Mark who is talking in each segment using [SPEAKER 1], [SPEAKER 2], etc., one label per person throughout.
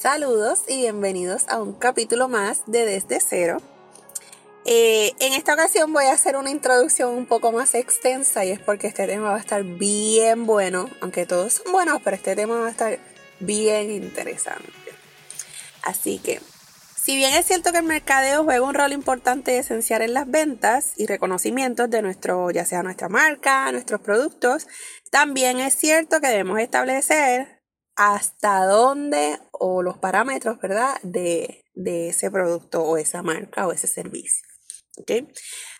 [SPEAKER 1] Saludos y bienvenidos a un capítulo más de Desde Cero. Eh, en esta ocasión voy a hacer una introducción un poco más extensa y es porque este tema va a estar bien bueno, aunque todos son buenos, pero este tema va a estar bien interesante. Así que, si bien es cierto que el mercadeo juega un rol importante y esencial en las ventas y reconocimientos de nuestro, ya sea nuestra marca, nuestros productos, también es cierto que debemos establecer hasta dónde o los parámetros, ¿verdad? De, ese producto o esa marca o ese servicio. ¿okay?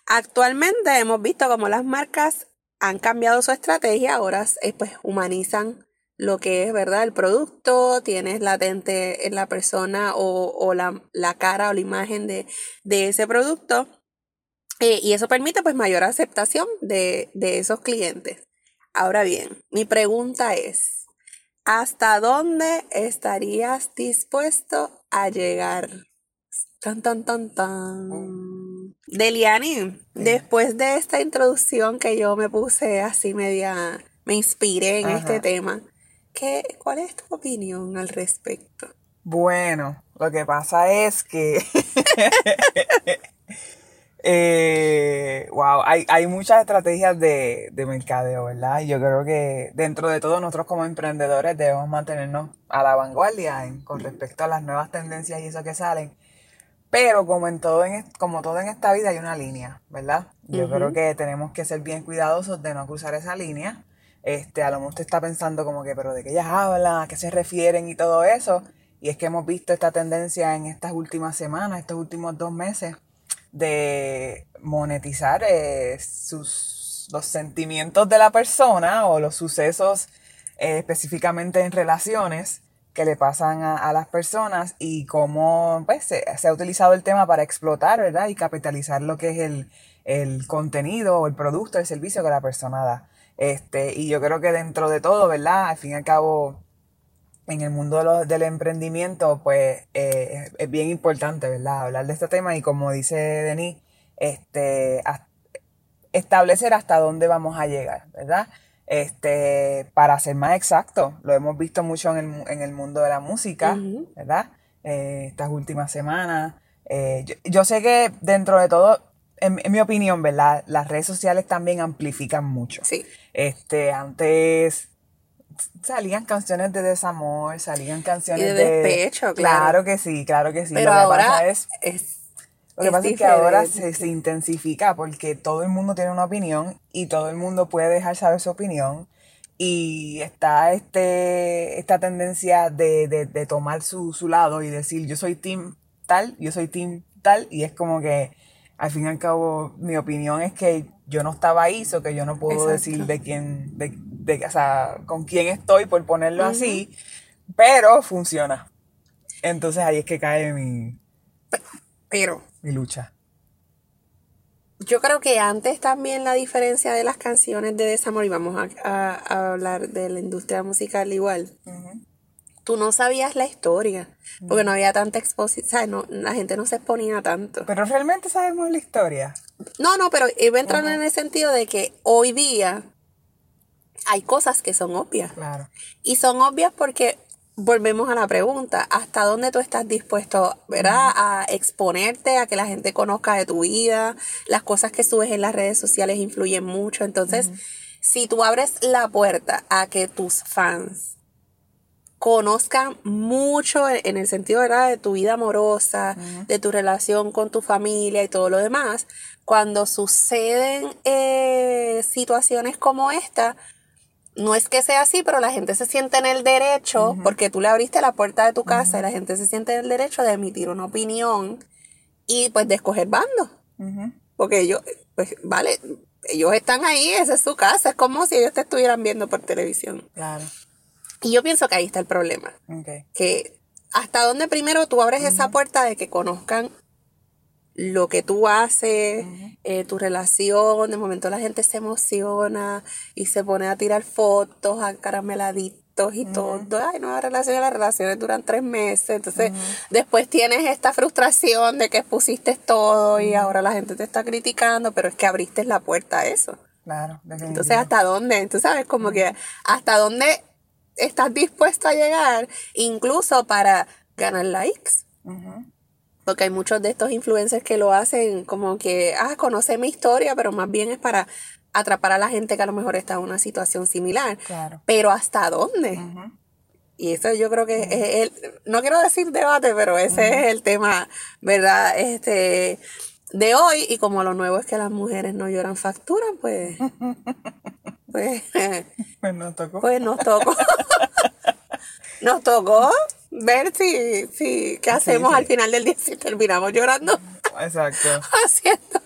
[SPEAKER 1] Actualmente hemos visto cómo las marcas han cambiado su estrategia, ahora eh, pues humanizan lo que es, ¿verdad? El producto, tienes latente en la persona o, la, cara o la imagen de, ese producto. Eh, y eso permite pues mayor aceptación de, de esos clientes. Ahora bien, mi pregunta es, ¿Hasta dónde estarías dispuesto a llegar? Tan, tan, tan, tan. Oh. Deliani, después de esta introducción que yo me puse así media, me inspiré en este tema, ¿qué, ¿cuál es tu opinión al respecto?
[SPEAKER 2] Bueno, lo que pasa es que Eh, wow, hay, hay muchas estrategias de, de mercadeo, ¿verdad? Y yo creo que dentro de todo nosotros como emprendedores debemos mantenernos a la vanguardia con respecto a las nuevas tendencias y eso que salen. Pero como en todo en, como todo en esta vida hay una línea, ¿verdad? Yo creo que tenemos que ser bien cuidadosos de no cruzar esa línea. Este, a lo mejor usted está pensando como que, pero de qué ellas hablan, a qué se refieren y todo eso. Y es que hemos visto esta tendencia en estas últimas semanas, estos últimos dos meses de monetizar eh, sus, los sentimientos de la persona o los sucesos eh, específicamente en relaciones que le pasan a, las personas y cómo pues, se, ha utilizado el tema para explotar, ¿verdad? Y capitalizar lo que es el, el contenido o el producto, el servicio que la persona da. Este, y yo creo que dentro de todo, ¿verdad? Al fin y al cabo, en el mundo del emprendimiento, pues eh, es bien importante, ¿verdad? Hablar de este tema y como dice Denis, este, establecer hasta dónde vamos a llegar, ¿verdad? Este, para ser más exacto, lo hemos visto mucho en el, mundo de la música, ¿verdad? Eh, estas últimas semanas. Eh, yo, sé que dentro de todo, en, en, mi opinión, ¿verdad? Las redes sociales también amplifican mucho.
[SPEAKER 1] Sí.
[SPEAKER 2] Este, antes salían canciones de desamor, salían canciones
[SPEAKER 1] de despecho,
[SPEAKER 2] claro. Claro que sí, claro que sí.
[SPEAKER 1] Pero ahora es,
[SPEAKER 2] lo que pasa es que ahora se, intensifica porque todo el mundo tiene una opinión y todo el mundo puede dejar saber su opinión y está este esta tendencia de, de, tomar su, su lado y decir yo soy team tal, yo soy team tal y es como que al fin y al cabo mi opinión es que yo no estaba ahí, o que yo no puedo decir de quién, de, de, o sea, con quién estoy, por ponerlo así, pero funciona. Entonces ahí es que cae mi...
[SPEAKER 1] Pero...
[SPEAKER 2] Mi lucha.
[SPEAKER 1] Yo creo que antes también la diferencia de las canciones de desamor, y vamos a, hablar de la industria musical igual, tú no sabías la historia, porque no había tanta exposición, no, la gente no se exponía tanto.
[SPEAKER 2] Pero realmente sabemos la historia.
[SPEAKER 1] No, no, pero iba entrando en el sentido de que hoy día hay cosas que son obvias.
[SPEAKER 2] Claro.
[SPEAKER 1] Y son obvias porque volvemos a la pregunta, ¿hasta dónde tú estás dispuesto, ¿verdad? A exponerte, a que la gente conozca de tu vida, las cosas que subes en las redes sociales influyen mucho, entonces, si tú abres la puerta a que tus fans conozcan mucho en el sentido ¿verdad? de tu vida amorosa, de tu relación con tu familia y todo lo demás, cuando suceden eh, situaciones como esta, no es que sea así, pero la gente se siente en el derecho, porque tú le abriste la puerta de tu casa y la gente se siente en el derecho de emitir una opinión y pues de escoger bando. Porque ellos, pues, vale, ellos están ahí, esa es su casa, es como si ellos te estuvieran viendo por televisión.
[SPEAKER 2] Claro.
[SPEAKER 1] Y yo pienso que ahí está el problema. Que hasta dónde primero tú abres esa puerta de que conozcan lo que tú haces, eh, tu relación, de momento la gente se emociona y se pone a tirar fotos, a carameladitos y todo. Ay, nueva relación, las relaciones duran tres meses. Entonces, después tienes esta frustración de que expusiste todo y ahora la gente te está criticando, pero es que abriste la puerta a eso.
[SPEAKER 2] Claro,
[SPEAKER 1] Entonces, ¿hasta dónde? Tú sabes, como que hasta dónde estás dispuesto a llegar, incluso para ganar likes. Porque hay muchos de estos influencers que lo hacen como que, ah, conoce mi historia, pero más bien es para atrapar a la gente que a lo mejor está en una situación similar. Pero ¿hasta dónde? Y eso yo creo que es el, no quiero decir debate, pero ese es el tema, ¿verdad? Este, de hoy, y como lo nuevo es que las mujeres no lloran factura, pues Pues,
[SPEAKER 2] pues nos tocó.
[SPEAKER 1] Pues nos tocó. nos tocó ver si, si qué hacemos al final del día si terminamos llorando.
[SPEAKER 2] Exacto.
[SPEAKER 1] Haciendo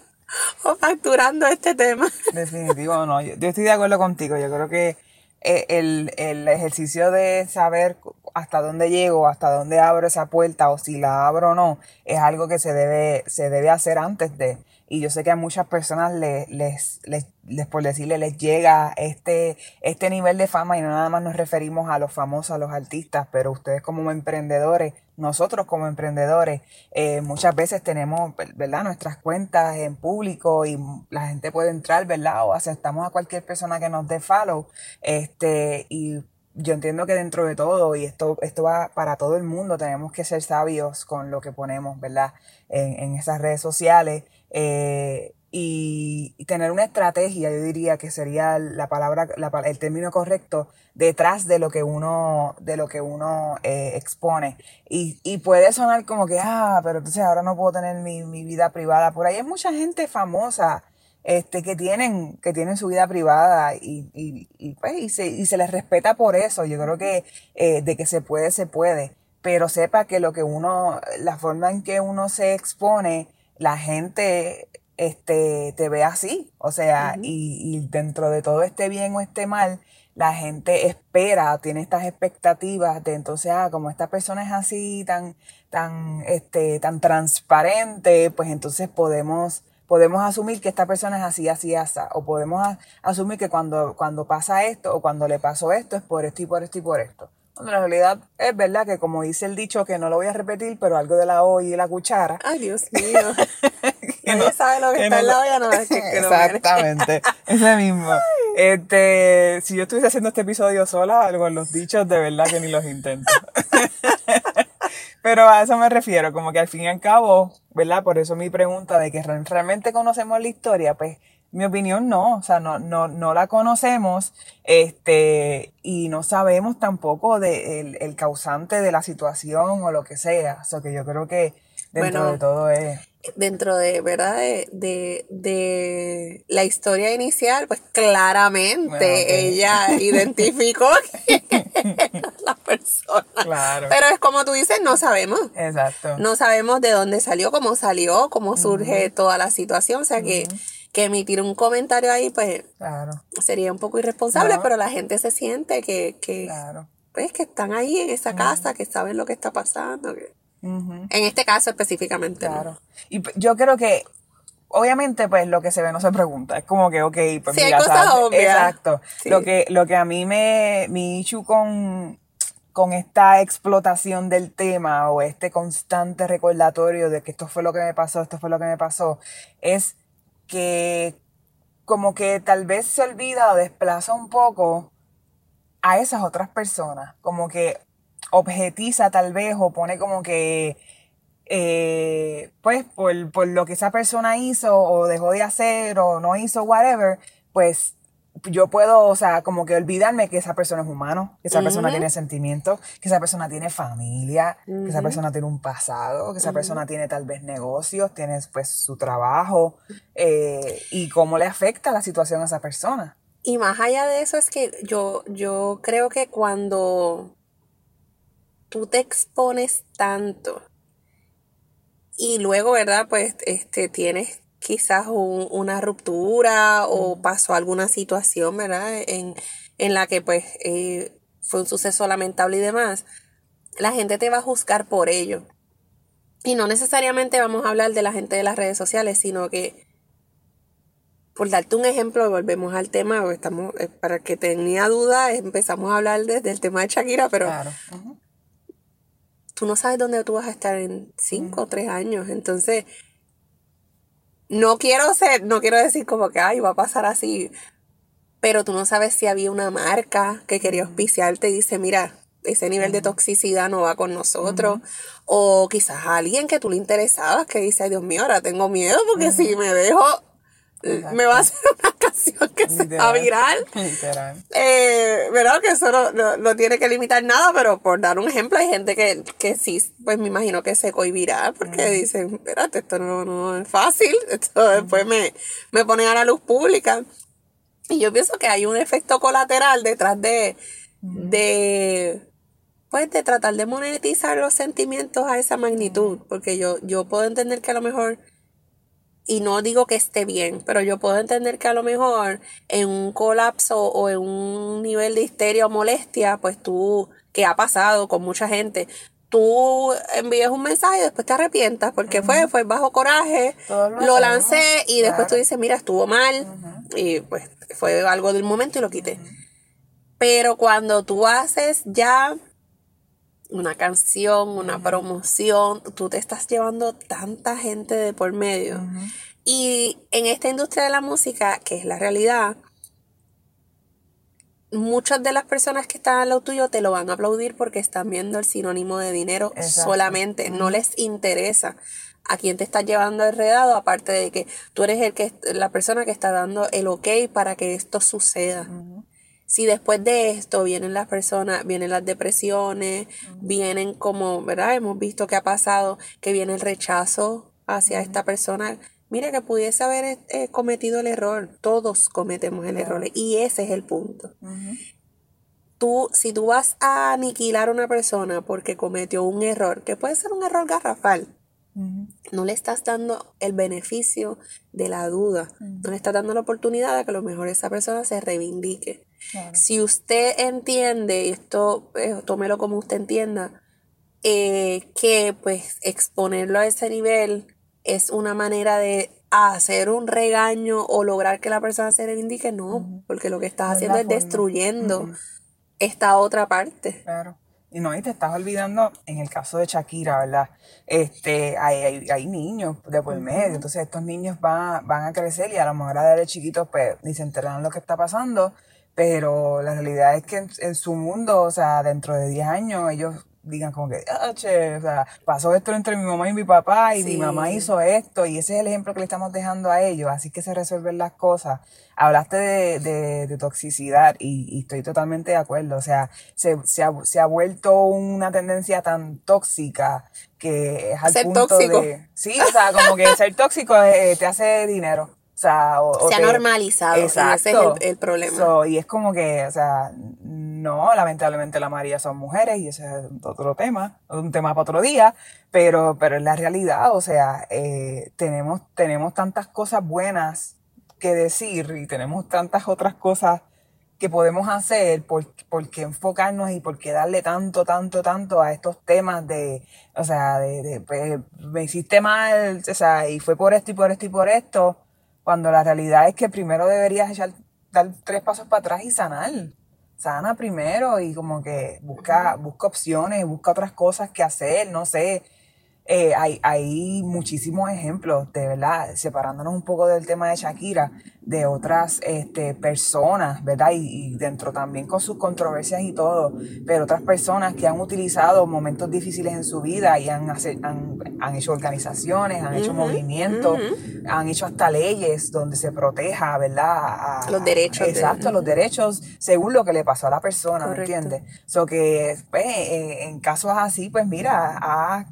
[SPEAKER 1] o facturando este tema.
[SPEAKER 2] Definitivo, no. Yo, estoy de acuerdo contigo. Yo creo que eh, el, el ejercicio de saber hasta dónde llego, hasta dónde abro esa puerta o si la abro o no, es algo que se debe, se debe hacer antes de. Y yo sé que a muchas personas les, les, les, por decirle, les llega este, este nivel de fama y no nada más nos referimos a los famosos, a los artistas, pero ustedes como emprendedores, nosotros como emprendedores, eh, muchas veces tenemos, ¿verdad? Nuestras cuentas en público y la gente puede entrar, ¿verdad? O aceptamos a cualquier persona que nos dé follow, este, y yo entiendo que dentro de todo, y esto, esto va para todo el mundo, tenemos que ser sabios con lo que ponemos, ¿verdad? En, en esas redes sociales. Eh, y, tener una estrategia, yo diría que sería la palabra, el término correcto, detrás de lo que uno, de lo que uno eh, expone. Y, y, puede sonar como que, ah, pero entonces ahora no puedo tener mi, mi vida privada. Por ahí hay mucha gente famosa este, que tienen, que tienen su vida privada y, y, y, pues, y, se, y se les respeta por eso. Yo creo que eh, de que se puede, se puede. Pero sepa que lo que uno, la forma en que uno se expone, la gente este, te ve así. O sea, y, y dentro de todo este bien o este mal, la gente espera, tiene estas expectativas de entonces, ah, como esta persona es así, tan, tan, este, tan transparente, pues entonces podemos, podemos asumir que esta persona es así, así, así, o podemos asumir que cuando, cuando pasa esto o cuando le pasó esto es por esto y por esto y por esto. Bueno, la realidad es verdad que como dice el dicho, que no lo voy a repetir, pero algo de la olla y la cuchara.
[SPEAKER 1] Ay, Dios mío. Nadie sabe lo que, está en la olla, no es que, que
[SPEAKER 2] Exactamente, ese mismo. Este, si yo estuviese haciendo este episodio sola, con los dichos, de verdad que ni los intento. pero a eso me refiero, como que al fin y al cabo, ¿verdad? Por eso mi pregunta de que realmente conocemos la historia, pues mi opinión no, o sea, no, no, no la conocemos, este, y no sabemos tampoco de el, causante de la situación o lo que sea. O sea, que yo creo que dentro de todo es.
[SPEAKER 1] Dentro de, ¿verdad? De, de, la historia inicial, pues claramente ella identificó la persona. Claro. Pero es como tú dices, no sabemos.
[SPEAKER 2] Exacto.
[SPEAKER 1] No sabemos de dónde salió, cómo salió, cómo surge toda la situación. O sea que que emitir un comentario ahí, pues sería un poco irresponsable, pero la gente se siente que, que, pues, que están ahí en esa casa, que saben lo que está pasando. En este caso específicamente.
[SPEAKER 2] Claro. Y yo creo que obviamente, pues lo que se ve no se pregunta. Es como que, ok, pues
[SPEAKER 1] sí, mira, hay cosas obvias.
[SPEAKER 2] Exacto. Lo, que, lo que a mí me, mi issue con, con esta explotación del tema o este constante recordatorio de que esto fue lo que me pasó, esto fue lo que me pasó, es que como que tal vez se olvida o desplaza un poco a esas otras personas, como que objetiza tal vez o pone como que, eh, pues por, lo que esa persona hizo o dejó de hacer o no hizo, whatever, pues yo puedo, o sea, como que olvidarme que esa persona es humano, que esa persona tiene sentimientos, que esa persona tiene familia, que esa persona tiene un pasado, que esa persona tiene tal vez negocios, tiene pues su trabajo eh, y cómo le afecta la situación a esa persona.
[SPEAKER 1] Y más allá de eso es que yo, yo creo que cuando tú te expones tanto y luego, ¿verdad? Pues este, tienes quizás una ruptura o pasó alguna situación, ¿verdad? En, la que pues eh, fue un suceso lamentable y demás, la gente te va a juzgar por ello. Y no necesariamente vamos a hablar de la gente de las redes sociales, sino que, por darte un ejemplo, volvemos al tema, estamos, eh, para que tenía duda, empezamos a hablar desde el tema de Shakira, pero tú no sabes dónde tú vas a estar en cinco o tres años. Entonces, no quiero ser, no quiero decir como que, ay, va a pasar así, pero tú no sabes si había una marca que quería auspiciarte y dice, mira, ese nivel de toxicidad no va con nosotros. O quizás alguien que tú le interesabas que dice, ay Dios mío, ahora tengo miedo porque si me dejo, me va a hacer una canción que sea viral. Literal. Eh, ¿Verdad? Que eso no, tiene que limitar nada, pero por dar un ejemplo, hay gente que, que sí, pues me imagino que se cohibirá porque dicen, espérate, esto no, es fácil, esto después me, me pone a la luz pública. Y yo pienso que hay un efecto colateral detrás de, de pues de tratar de monetizar los sentimientos a esa magnitud, porque yo, yo puedo entender que a lo mejor y no digo que esté bien, pero yo puedo entender que a lo mejor en un colapso o en un nivel de histeria o molestia, pues tú, que ha pasado con mucha gente, tú envías un mensaje y después te arrepientas porque fue, fue bajo coraje, lo, lancé y después tú dices, mira, estuvo mal y pues fue algo del momento y lo quité. Pero cuando tú haces ya una canción, una promoción, tú te estás llevando tanta gente de por medio. Y en esta industria de la música, que es la realidad, muchas de las personas que están al lado tuyo te lo van a aplaudir porque están viendo el sinónimo de dinero solamente, no les interesa a quién te estás llevando enredado, aparte de que tú eres el que la persona que está dando el ok para que esto suceda si después de esto vienen las personas, vienen las depresiones, vienen como, ¿verdad? Hemos visto que ha pasado, que viene el rechazo hacia esta persona. Mira que pudiese haber eh, cometido el error. Todos cometemos el error y ese es el punto. Tú, si tú vas a aniquilar a una persona porque cometió un error, que puede ser un error garrafal, no le estás dando el beneficio de la duda, no le estás dando la oportunidad de que a lo mejor esa persona se reivindique. Si usted entiende, esto eh, tómelo como usted entienda, eh, que pues exponerlo a ese nivel es una manera de hacer un regaño o lograr que la persona se reivindique, no, porque lo que estás haciendo es destruyendo esta otra parte.
[SPEAKER 2] Claro. Y no, y te estás olvidando, en el caso de Shakira, ¿verdad? Este, hay, hay, niños de por medio, entonces estos niños van, van a crecer y a lo mejor a de chiquitos pues ni se enterarán lo que está pasando, pero la realidad es que en, su mundo, o sea, dentro de 10 años, ellos digan como que, ah, che, o sea, pasó esto entre mi mamá y mi papá y mi mamá hizo esto y ese es el ejemplo que le estamos dejando a ellos, así que se resuelven las cosas. Hablaste de, de, toxicidad y, estoy totalmente de acuerdo, o sea, se, se, ha, se ha vuelto una tendencia tan tóxica que es al punto de... Sí, o sea, como que ser tóxico eh, te hace dinero. O sea,
[SPEAKER 1] se ha normalizado. Exacto. ese es el, problema.
[SPEAKER 2] y es como que, o sea, no, lamentablemente la mayoría son mujeres y ese es otro tema, un tema para otro día, pero, pero en la realidad, o sea, eh, tenemos, tenemos tantas cosas buenas que decir y tenemos tantas otras cosas que podemos hacer, por, por qué enfocarnos y por qué darle tanto, tanto, tanto a estos temas de, o sea, de, de pues, me hiciste mal, o sea, y fue por esto y por esto y por esto cuando la realidad es que primero deberías echar, dar tres pasos para atrás y sanar. Sana primero y como que busca, busca opciones, busca otras cosas que hacer, no sé. Eh, hay, hay muchísimos ejemplos, de verdad, separándonos un poco del tema de Shakira, de otras este, personas, ¿verdad? Y, dentro también con sus controversias y todo, pero otras personas que han utilizado momentos difíciles en su vida y han, han, han hecho organizaciones, han hecho movimientos, han hecho hasta leyes donde se proteja, ¿verdad?
[SPEAKER 1] los derechos.
[SPEAKER 2] Exacto, los derechos según lo que le pasó a la persona, ¿me entiendes? So que pues, en casos así, pues mira, ha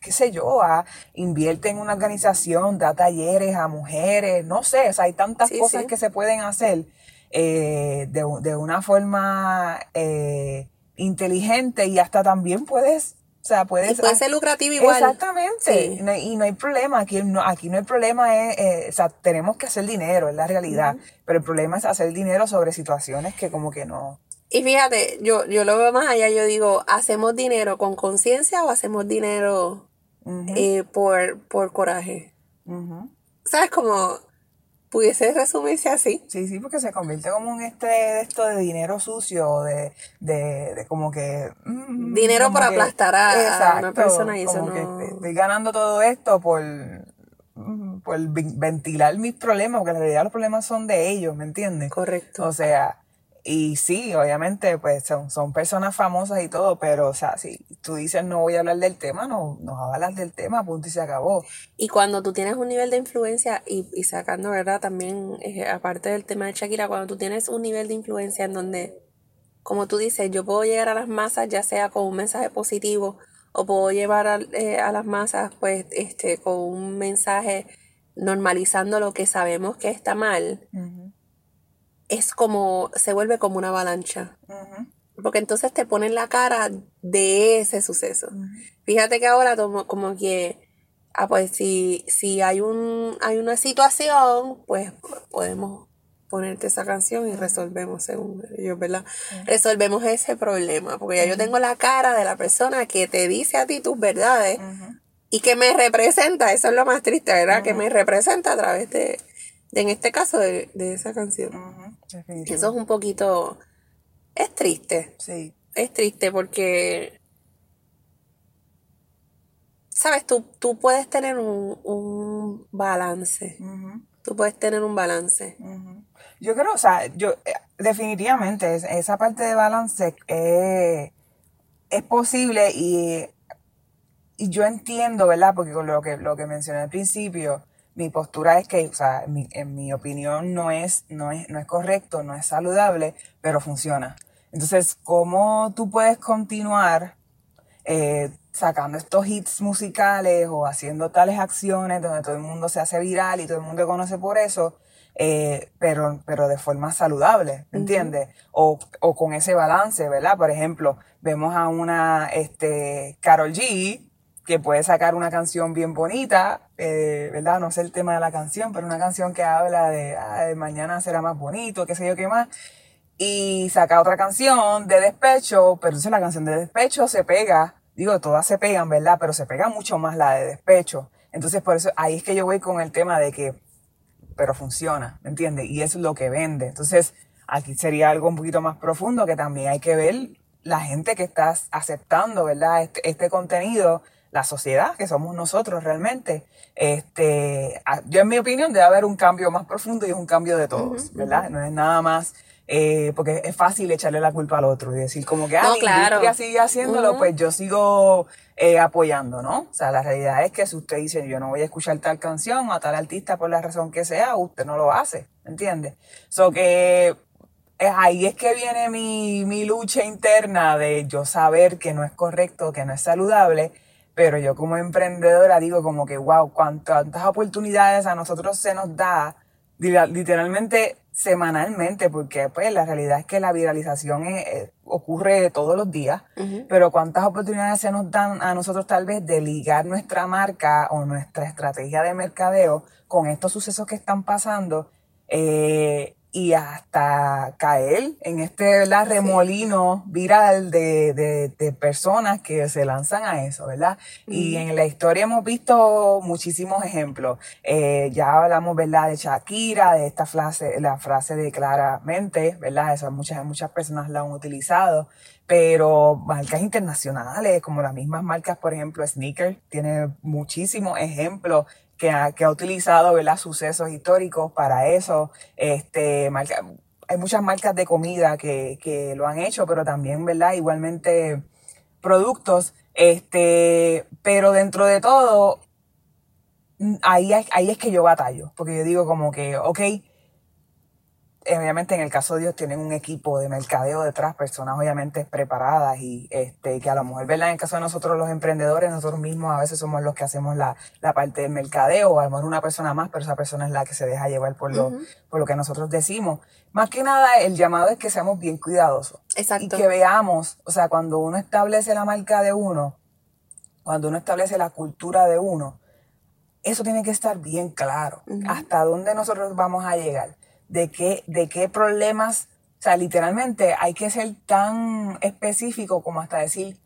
[SPEAKER 2] qué sé yo, a, invierte en una organización, da talleres a mujeres, no sé, o sea, hay tantas cosas que se pueden hacer eh, de, de, una forma eh, inteligente y hasta también puedes o sea, puedes,
[SPEAKER 1] puede ser lucrativo igual.
[SPEAKER 2] Exactamente. Y, no, hay problema. Aquí no, aquí no hay problema. Es, eh, o sea, tenemos que hacer dinero, es la realidad. Pero el problema es hacer dinero sobre situaciones que como que no.
[SPEAKER 1] Y fíjate, yo, yo lo veo más allá, yo digo, ¿hacemos dinero con conciencia o hacemos dinero eh, por, por coraje? ¿Sabes? Como pudiese resumirse así.
[SPEAKER 2] Sí, sí, porque se convierte como un este de esto de dinero sucio, de, de, de como que...
[SPEAKER 1] Mm, dinero por aplastar a, una persona y eso
[SPEAKER 2] no... que estoy ganando todo esto por mm, por ventilar mis problemas, porque en realidad los problemas son de ellos, ¿me entiendes?
[SPEAKER 1] Correcto.
[SPEAKER 2] O sea, y sí, obviamente, pues son, son personas famosas y todo, pero, o sea, si tú dices no voy a hablar del tema, no, no hablar del tema, punto y se acabó.
[SPEAKER 1] Y cuando tú tienes un nivel de influencia, y, y sacando, ¿verdad? También, eh, aparte del tema de Shakira, cuando tú tienes un nivel de influencia en donde, como tú dices, yo puedo llegar a las masas, ya sea con un mensaje positivo, o puedo llevar a, eh, a las masas, pues, este, con un mensaje normalizando lo que sabemos que está mal es como, se vuelve como una avalancha. Porque entonces te ponen la cara de ese suceso. Fíjate que ahora como que, ah, pues si, si hay, un, hay una situación, pues podemos ponerte esa canción y resolvemos, según ellos, ¿verdad? Resolvemos ese problema. Porque ya yo tengo la cara de la persona que te dice a ti tus verdades y que me representa. Eso es lo más triste, ¿verdad? Que me representa a través de, en este caso de, esa canción. Eso es un poquito... Es triste.
[SPEAKER 2] Sí.
[SPEAKER 1] Es triste porque... Sabes, tú, tú puedes tener un, balance. Tú puedes tener un balance.
[SPEAKER 2] Yo creo, o sea, yo eh, definitivamente esa parte de balance eh, es posible y, y yo entiendo, ¿verdad? Porque con lo que, lo que mencioné al principio, mi postura es que, o sea, en mi, opinión no es, no, es, no es correcto, no es saludable, pero funciona. Entonces, ¿cómo tú puedes continuar eh, sacando estos hits musicales o haciendo tales acciones donde todo el mundo se hace viral y todo el mundo conoce por eso, eh, pero, pero de forma saludable, ¿me entiendes? o, o, con ese balance, ¿verdad? Por ejemplo, vemos a una este, Carol G, que puede sacar una canción bien bonita, eh, ¿verdad? No sé el tema de la canción, pero una canción que habla de, mañana será más bonito, qué sé yo qué más. Y saca otra canción de despecho, pero entonces la canción de despecho se pega, digo, todas se pegan, ¿verdad? Pero se pega mucho más la de despecho. Entonces, por eso, ahí es que yo voy con el tema de que, pero funciona, ¿me entiendes? Y es lo que vende. Entonces, aquí sería algo un poquito más profundo que también hay que ver la gente que está aceptando, ¿verdad? Este, este contenido la sociedad, que somos nosotros realmente. Este, yo en mi opinión debe haber un cambio más profundo y es un cambio de todos, ¿verdad? No es nada más, eh, porque es fácil echarle la culpa al otro y decir como que, ah, no, claro. sigue haciéndolo, pues yo sigo eh, apoyando, ¿no? O sea, la realidad es que si usted dice, yo no voy a escuchar tal canción o a tal artista por la razón que sea, usted no lo hace, ¿entiende? So que eh, ahí es que viene mi, mi lucha interna de yo saber que no es correcto, que no es saludable, pero yo como emprendedora digo como que, wow, cuántas oportunidades a nosotros se nos da literalmente semanalmente, porque pues la realidad es que la viralización ocurre todos los días, pero cuántas oportunidades se nos dan a nosotros tal vez de ligar nuestra marca o nuestra estrategia de mercadeo con estos sucesos que están pasando. Eh, y hasta caer en este ¿verdad? remolino viral de, de, de, personas que se lanzan a eso, ¿verdad? Y en la historia hemos visto muchísimos ejemplos. Eh, ya hablamos, ¿verdad? De Shakira, de esta frase, la frase de claramente, ¿verdad? Esas muchas, muchas personas la han utilizado, pero marcas internacionales, como las mismas marcas, por ejemplo, Sneaker, tiene muchísimos ejemplos que ha, utilizado ¿verdad? sucesos históricos para eso. Este, marca, hay muchas marcas de comida que, que lo han hecho, pero también, ¿verdad? Igualmente productos. Este, pero dentro de todo, ahí, ahí es que yo batallo, porque yo digo como que, ok, obviamente en el caso de Dios tienen un equipo de mercadeo detrás, personas obviamente preparadas y este, que a lo mejor, ¿verdad? En el caso de nosotros los emprendedores, nosotros mismos a veces somos los que hacemos la, la parte del mercadeo, o a lo mejor una persona más, pero esa persona es la que se deja llevar por lo, por lo que nosotros decimos. Más que nada, el llamado es que seamos bien cuidadosos.
[SPEAKER 1] Exacto.
[SPEAKER 2] Y que veamos, o sea, cuando uno establece la marca de uno, cuando uno establece la cultura de uno, eso tiene que estar bien claro. Hasta dónde nosotros vamos a llegar de qué, de qué problemas, o sea, literalmente hay que ser tan específico como hasta decir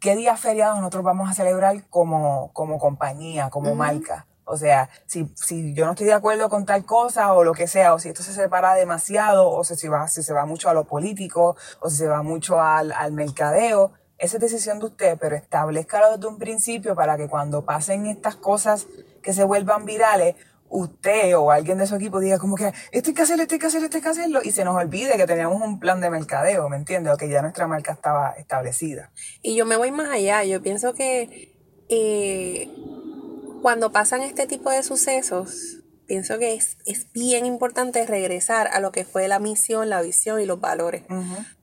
[SPEAKER 2] qué día feriado nosotros vamos a celebrar como, como compañía, como marca. O sea, si, si yo no estoy de acuerdo con tal cosa o lo que sea, o si esto se separa demasiado, o si, va, si se va mucho a lo político, o si se va mucho al, al mercadeo, esa es decisión de usted, pero establezcalo desde un principio para que cuando pasen estas cosas que se vuelvan virales, usted o alguien de su equipo diga como que esto hay que hacerlo, esto hay que hacerlo, esto hay que hacerlo y se nos olvide que teníamos un plan de mercadeo, ¿me entiendes? O que ya nuestra marca estaba establecida.
[SPEAKER 1] Y yo me voy más allá, yo pienso que eh, cuando pasan este tipo de sucesos, pienso que es, es bien importante regresar a lo que fue la misión, la visión y los valores.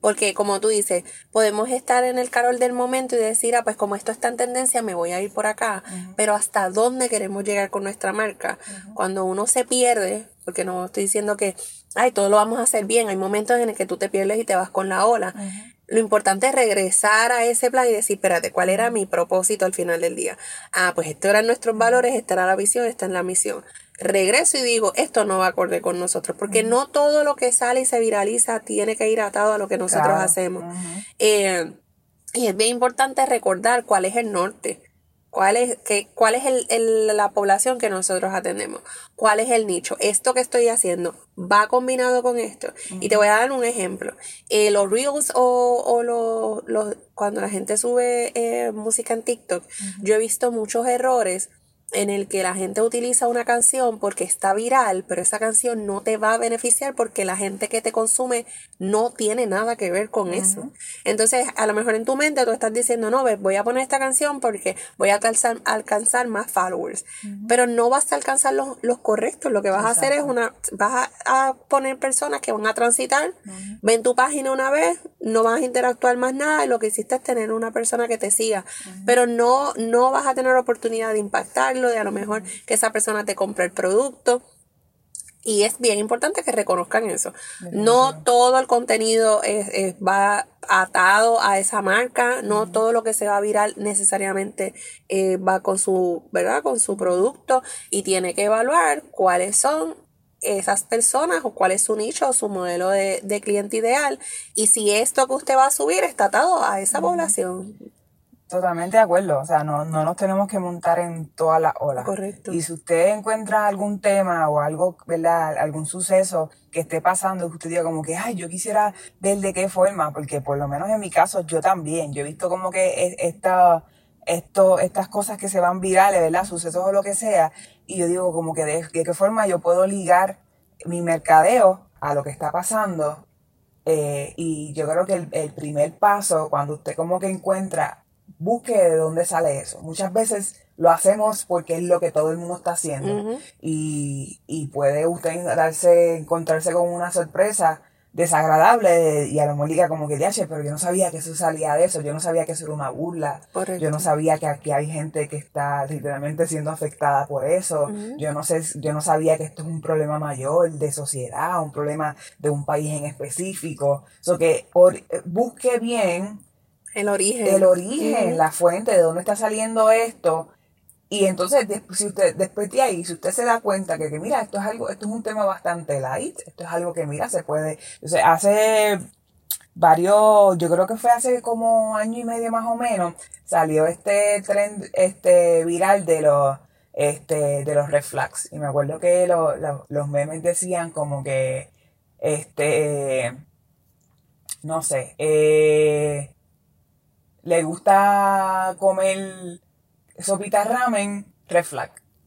[SPEAKER 1] Porque como tú dices, podemos estar en el carol del momento y decir, ah, pues como esto está en tendencia, me voy a ir por acá. Pero hasta dónde queremos llegar con nuestra marca. Cuando uno se pierde, porque no estoy diciendo que, ay, todo lo vamos a hacer bien, hay momentos en el que tú te pierdes y te vas con la ola. Lo importante es regresar a ese plan y decir, espérate, ¿cuál era mi propósito al final del día? Ah, pues estos eran nuestros valores, esta era la visión, esta es la misión regreso y digo, esto no va acorde con nosotros, porque no todo lo que sale y se viraliza tiene que ir atado a lo que nosotros hacemos. Eh, y es bien importante recordar cuál es el norte, cuál es, que, cuál es el, la población que nosotros atendemos, cuál es el nicho. Esto que estoy haciendo va combinado con esto. Y te voy a dar un ejemplo. Eh, los reels o, o los, cuando la gente sube eh, música en TikTok, yo he visto muchos errores en el que la gente utiliza una canción porque está viral, pero esa canción no te va a beneficiar porque la gente que te consume no tiene nada que ver con eso. Entonces, a lo mejor en tu mente tú estás diciendo, no, voy a poner esta canción porque voy a alcanzar, alcanzar más followers, pero no vas a alcanzar los, los correctos. Lo que vas a hacer es una, vas a, poner personas que van a transitar, ven tu página una vez, no vas a interactuar más nada y lo que hiciste es tener una persona que te siga, pero no, no vas a tener oportunidad de impactar de a lo mejor que esa persona te compre el producto. Y es bien importante que reconozcan eso. No todo el contenido es, va atado a esa marca, no todo lo que se va viral necesariamente eh, va con su, ¿verdad? Con su producto y tiene que evaluar cuáles son esas personas o cuál es su nicho o su modelo de, cliente ideal y si esto que usted va a subir está atado a esa población.
[SPEAKER 2] Totalmente de acuerdo, o sea, no, no nos tenemos que montar en todas las olas.
[SPEAKER 1] Correcto.
[SPEAKER 2] Y si usted encuentra algún tema o algo, ¿verdad? Algún suceso que esté pasando, que usted diga como que, ay, yo quisiera ver de qué forma, porque por lo menos en mi caso yo también, yo he visto como que esta, esto, estas cosas que se van virales, ¿verdad? Sucesos o lo que sea, y yo digo como que de, qué forma yo puedo ligar mi mercadeo a lo que está pasando. Eh, y yo creo que el, el primer paso, cuando usted como que encuentra busque de dónde sale eso. Muchas veces lo hacemos porque es lo que todo el mundo está haciendo. y, y, puede usted darse, encontrarse con una sorpresa desagradable y a lo mejor diga como que, pero yo no sabía que eso salía de eso, yo no sabía que eso era una burla, yo no sabía que aquí hay gente que está literalmente siendo afectada por eso, yo no sé, yo no sabía que esto es un problema mayor de sociedad, un problema de un país en específico, so que por, busque bien
[SPEAKER 1] el origen.
[SPEAKER 2] El origen, la fuente, de dónde está saliendo esto. Y entonces, si usted, después de ahí, si usted se da cuenta que, que, mira, esto es algo, esto es un tema bastante light, esto es algo que, mira, se puede, o sea, hace varios, yo creo que fue hace como año y medio más o menos, salió este trend, este viral de los, este, de los reflex. Y me acuerdo que los memes decían como que, este, no sé, eh, le gusta comer sopita ramen, red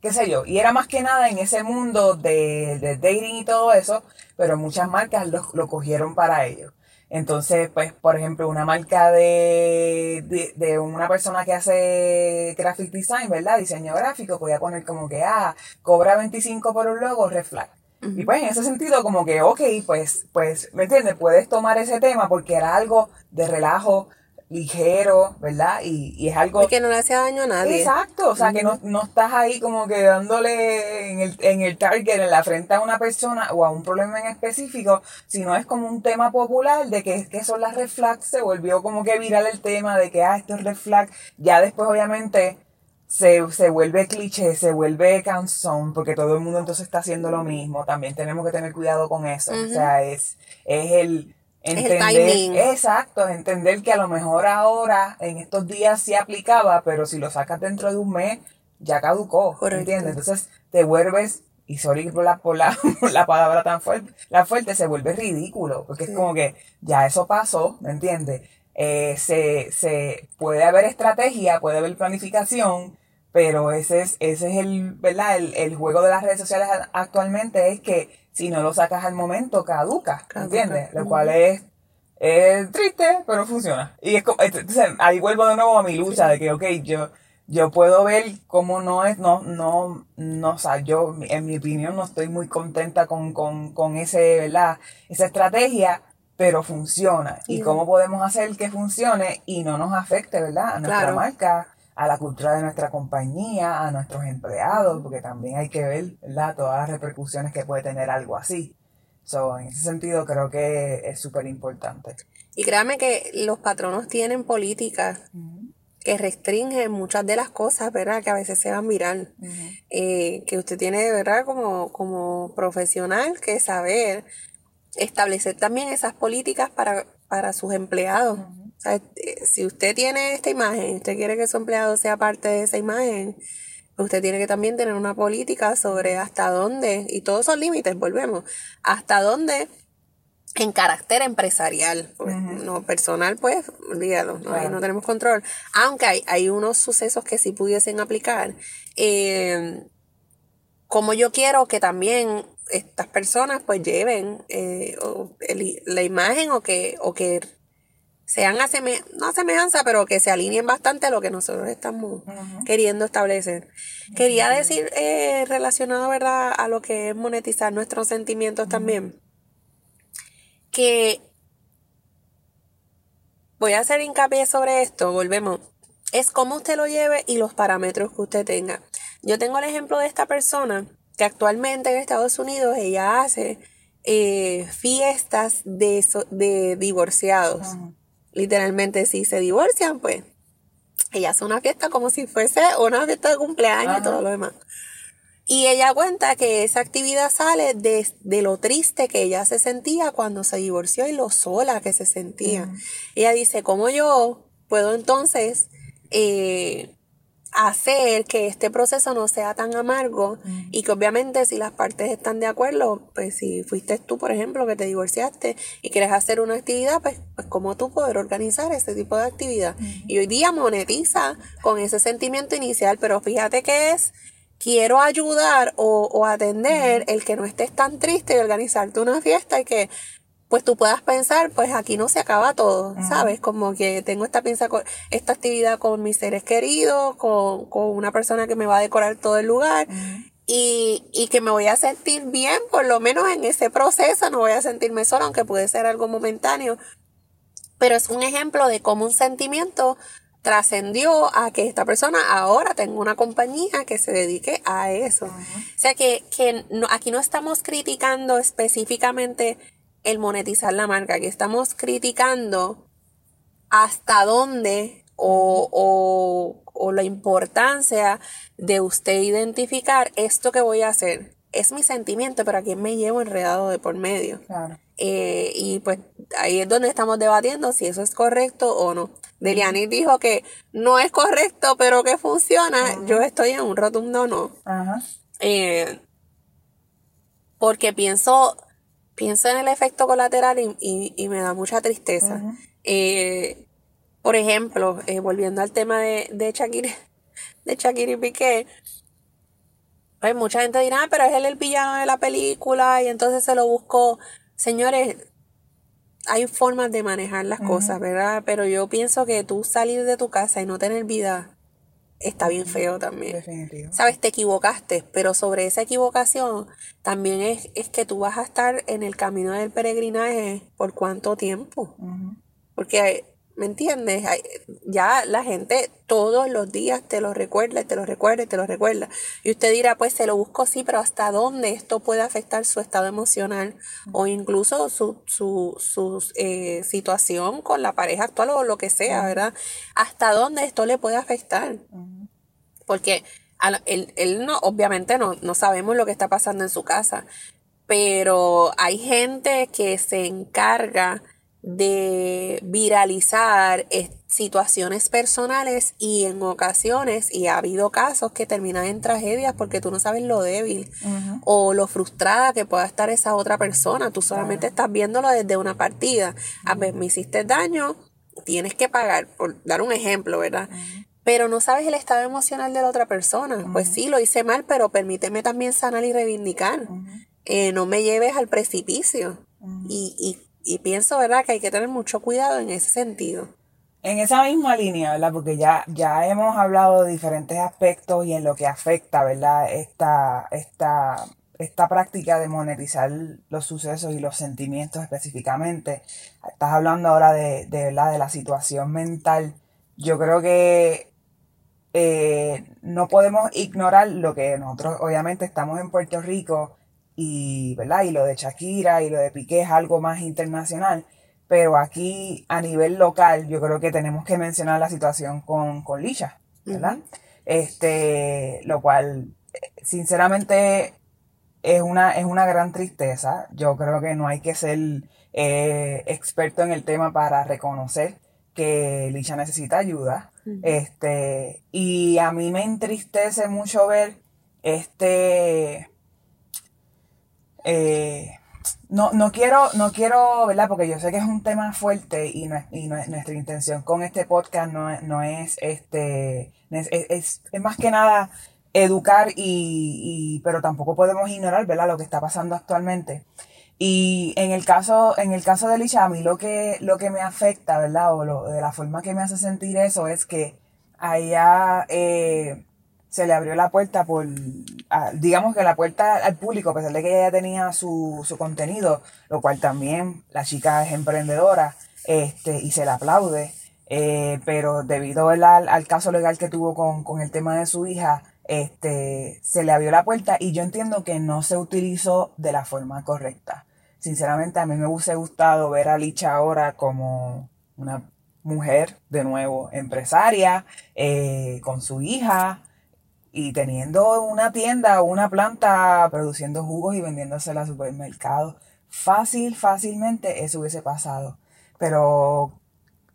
[SPEAKER 2] qué sé yo. Y era más que nada en ese mundo de, de dating y todo eso, pero muchas marcas lo, lo, cogieron para ellos. Entonces, pues, por ejemplo, una marca de, de, de, una persona que hace graphic design, ¿verdad? Diseño gráfico, podía poner como que, ah, cobra 25 por un logo, red Y pues en ese sentido, como que, ok, pues, pues, ¿me entiendes? Puedes tomar ese tema porque era algo de relajo, ligero, ¿verdad? Y, y es algo...
[SPEAKER 1] Y que no le hace daño a nadie.
[SPEAKER 2] Exacto, o sea, que no, no, estás ahí como que dándole en el, en el target, en la frente a una persona o a un problema en específico, sino es como un tema popular de que, que son las red flags, se volvió como que viral el tema de que, ah, esto es red flag, ya después obviamente... Se, se vuelve cliché, se vuelve canzón, porque todo el mundo entonces está haciendo lo mismo. También tenemos que tener cuidado con eso. O sea, es, es el, Entender, exacto, entender que a lo mejor ahora, en estos días sí aplicaba, pero si lo sacas dentro de un mes, ya caducó, ¿entiendes? Entonces te vuelves, y sorry por la, por la, la palabra tan fuerte, la fuerte se vuelve ridículo, porque es como que ya eso pasó, ¿me entiendes? Eh, se, se puede haber estrategia, puede haber planificación, pero ese es, ese es el, ¿verdad? El, el juego de las redes sociales actualmente es que si no lo sacas al momento, caduca, ¿entiendes? Lo cual es, triste, pero funciona. Y es como, entonces, ahí vuelvo de nuevo a mi lucha de que, ok, yo, yo puedo ver cómo no es, no, no, no, o sea, yo, en mi opinión, no estoy muy contenta con, con, con ese, ¿verdad? Esa estrategia, pero funciona. Y cómo podemos hacer que funcione y no nos afecte, ¿verdad? A nuestra marca, a la cultura de nuestra compañía, a nuestros empleados, porque también hay que ver ¿verdad? todas las repercusiones que puede tener algo así. So, en ese sentido creo que es súper importante.
[SPEAKER 1] Y créame que los patronos tienen políticas que restringen muchas de las cosas, ¿verdad? Que a veces se van viral. Eh, que usted tiene, ¿verdad? Como, como profesional que saber establecer también esas políticas para, para sus empleados. Eh, si usted tiene esta imagen, usted quiere que su empleado sea parte de esa imagen, usted tiene que también tener una política sobre hasta dónde, y todos son límites, volvemos, hasta dónde en carácter empresarial, pues, no personal, pues, olvídalo, no, no tenemos control. Aunque hay, hay unos sucesos que sí pudiesen aplicar. Eh, como yo quiero que también estas personas pues lleven eh, la imagen o que, o que sean no semejanza, pero que se alineen bastante a lo que nosotros estamos queriendo establecer. Quería decir, eh, relacionado ¿verdad? a lo que es monetizar nuestros sentimientos también, que voy a hacer hincapié sobre esto, volvemos. Es cómo usted lo lleve y los parámetros que usted tenga. Yo tengo el ejemplo de esta persona que actualmente en Estados Unidos ella hace eh, fiestas de, de divorciados literalmente si se divorcian, pues ella hace una fiesta como si fuese una fiesta de cumpleaños y todo lo demás. Y ella cuenta que esa actividad sale de, de, lo triste que ella se sentía cuando se divorció y lo sola que se sentía. Ella dice, ¿cómo yo puedo entonces eh, hacer que este proceso no sea tan amargo y que obviamente si las partes están de acuerdo, pues si fuiste tú, por ejemplo, que te divorciaste y quieres hacer una actividad, pues, pues cómo tú poder organizar ese tipo de actividad. Y hoy día monetiza con ese sentimiento inicial, pero fíjate que es quiero ayudar o, o atender el que no estés tan triste y organizarte una fiesta y que pues tú puedas pensar, pues aquí no se acaba todo, ¿sabes? Como que tengo esta, piensa, esta actividad con mis seres queridos, con, una persona que me va a decorar todo el lugar. Y, y, que me voy a sentir bien, por lo menos en ese proceso, no voy a sentirme sola, aunque puede ser algo momentáneo. Pero es un ejemplo de cómo un sentimiento trascendió a que esta persona ahora tenga una compañía que se dedique a eso. O sea que, que no, aquí no estamos criticando específicamente el monetizar la marca, que estamos criticando hasta dónde o, o la importancia de usted identificar esto que voy a hacer. Es mi sentimiento, pero a quién me llevo enredado de por medio.
[SPEAKER 2] Claro.
[SPEAKER 1] Eh, y pues ahí es donde estamos debatiendo si eso es correcto o no. Deliani dijo que no es correcto, pero que funciona. Yo estoy en un rotundo no.
[SPEAKER 2] Ajá.
[SPEAKER 1] Eh, porque pienso, pienso en el efecto colateral y, y, me da mucha tristeza. Eh, por ejemplo, eh, volviendo al tema de, de Shakira, de Shakira y Piqué, pues mucha gente dirá, ah, pero es él el villano de la película y entonces se lo buscó. Señores, hay formas de manejar las cosas, ¿verdad? Pero yo pienso que tú salir de tu casa y no tener vida está bien feo también.
[SPEAKER 2] Definitivo.
[SPEAKER 1] Sabes, te equivocaste, pero sobre esa equivocación también es, es que tú vas a estar en el camino del peregrinaje por cuánto tiempo. Porque ¿Me entiendes? Ya la gente todos los días te lo recuerda, te lo recuerda, te lo recuerda. Y usted dirá, pues se lo busco sí, pero ¿hasta dónde esto puede afectar su estado emocional o incluso su, su, su eh, situación con la pareja actual o lo que sea, ¿verdad? ¿Hasta dónde esto le puede afectar? Porque él, él, no, obviamente no, no sabemos lo que está pasando en su casa, pero hay gente que se encarga de viralizar situaciones personales y en ocasiones, y ha habido casos que terminan en tragedias porque tú no sabes lo débil o lo frustrada que pueda estar esa otra persona. Tú solamente estás viéndolo desde una partida. A ver, me hiciste daño, tienes que pagar, por dar un ejemplo, ¿verdad? Pero no sabes el estado emocional de la otra persona. Pues sí, lo hice mal, pero permíteme también sanar y reivindicar. Eh, no me lleves al precipicio. y, y y pienso, ¿verdad?, que hay que tener mucho cuidado en ese sentido.
[SPEAKER 2] En esa misma línea, ¿verdad? Porque ya, ya hemos hablado de diferentes aspectos y en lo que afecta, ¿verdad? Esta, esta, esta práctica de monetizar los sucesos y los sentimientos específicamente. Estás hablando ahora de, de, ¿verdad? de la situación mental. Yo creo que eh, no podemos ignorar lo que nosotros, obviamente, estamos en Puerto Rico y, ¿verdad? y lo de Shakira y lo de Piqué es algo más internacional, pero aquí a nivel local yo creo que tenemos que mencionar la situación con, con Lisha, ¿verdad? Este, lo cual sinceramente es una, es una gran tristeza. Yo creo que no hay que ser eh, experto en el tema para reconocer que Lisha necesita ayuda. Este, y a mí me entristece mucho ver este eh, no, no quiero, no quiero, ¿verdad? Porque yo sé que es un tema fuerte y, no, y nuestra intención con este podcast no, no es este, es, más que nada educar y, pero tampoco podemos ignorar, ¿verdad? Lo que está pasando actualmente. Y en el caso, en el caso de Licha, a mí lo que, lo que me afecta, ¿verdad? O lo, de la forma que me hace sentir eso es que allá, se le abrió la puerta por, digamos que la puerta al público, a pesar de que ella ya tenía su, su contenido, lo cual también la chica es emprendedora este, y se la aplaude, eh, pero debido al, al, caso legal que tuvo con, con, el tema de su hija, este, se le abrió la puerta y yo entiendo que no se utilizó de la forma correcta. Sinceramente a mí me hubiese gustado ver a Licha ahora como una mujer, de nuevo, empresaria, eh, con su hija, y teniendo una tienda o una planta produciendo jugos y vendiéndosela a supermercados, fácil, fácilmente eso hubiese pasado. Pero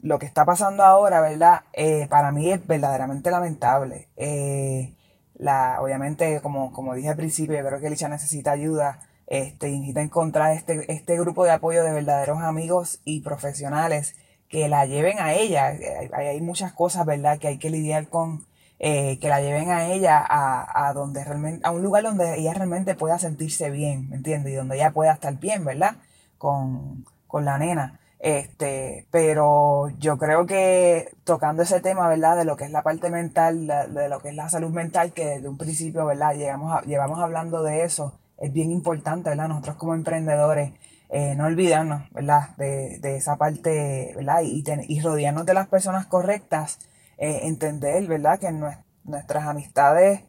[SPEAKER 2] lo que está pasando ahora, ¿verdad? Eh, para mí es verdaderamente lamentable. Eh, la, obviamente, como, como dije al principio, yo creo que Licha necesita ayuda. Este, necesita encontrar este, este grupo de apoyo de verdaderos amigos y profesionales que la lleven a ella. Hay, hay muchas cosas, ¿verdad?, que hay que lidiar con, eh, que la lleven a ella a, a, donde realmente, a un lugar donde ella realmente pueda sentirse bien, ¿me entiendes? Y donde ella pueda estar bien, ¿verdad? Con, con la nena. Este, pero yo creo que tocando ese tema, ¿verdad? De lo que es la parte mental, de lo que es la salud mental, que desde un principio, ¿verdad? Llegamos llevamos hablando de eso, es bien importante, ¿verdad? Nosotros como emprendedores, eh, no olvidarnos, ¿verdad? De, de esa parte, ¿verdad? Y, y rodearnos de las personas correctas eh, entender, ¿verdad? Que nuestras amistades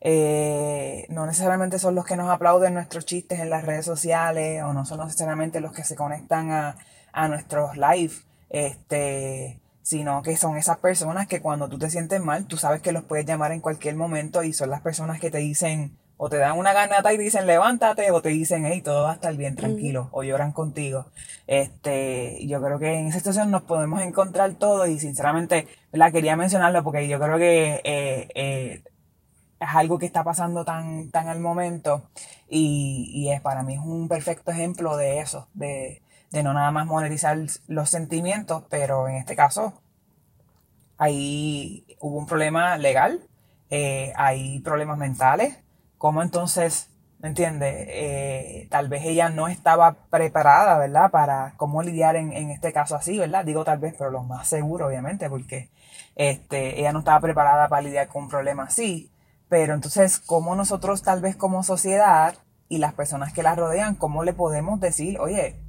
[SPEAKER 2] eh, no necesariamente son los que nos aplauden nuestros chistes en las redes sociales o no son necesariamente los que se conectan a, a nuestros live, este, sino que son esas personas que cuando tú te sientes mal, tú sabes que los puedes llamar en cualquier momento y son las personas que te dicen o te dan una ganata y dicen levántate o te dicen hey todo va a estar bien tranquilo o lloran contigo. Este yo creo que en esa situación nos podemos encontrar todos y sinceramente la quería mencionarlo porque yo creo que eh, eh, es algo que está pasando tan tan al momento y, y es para mí es un perfecto ejemplo de eso de, de no nada más monetizar los sentimientos pero en este caso ahí hubo un problema legal eh, hay problemas mentales cómo entonces, ¿me entiendes? Eh, tal vez ella no estaba preparada, ¿verdad? Para cómo lidiar en, en, este caso así, ¿verdad? Digo tal vez, pero lo más seguro, obviamente, porque este, ella no estaba preparada para lidiar con un problema así. Pero entonces, ¿cómo nosotros tal vez como sociedad y las personas que la rodean, cómo le podemos decir, oye,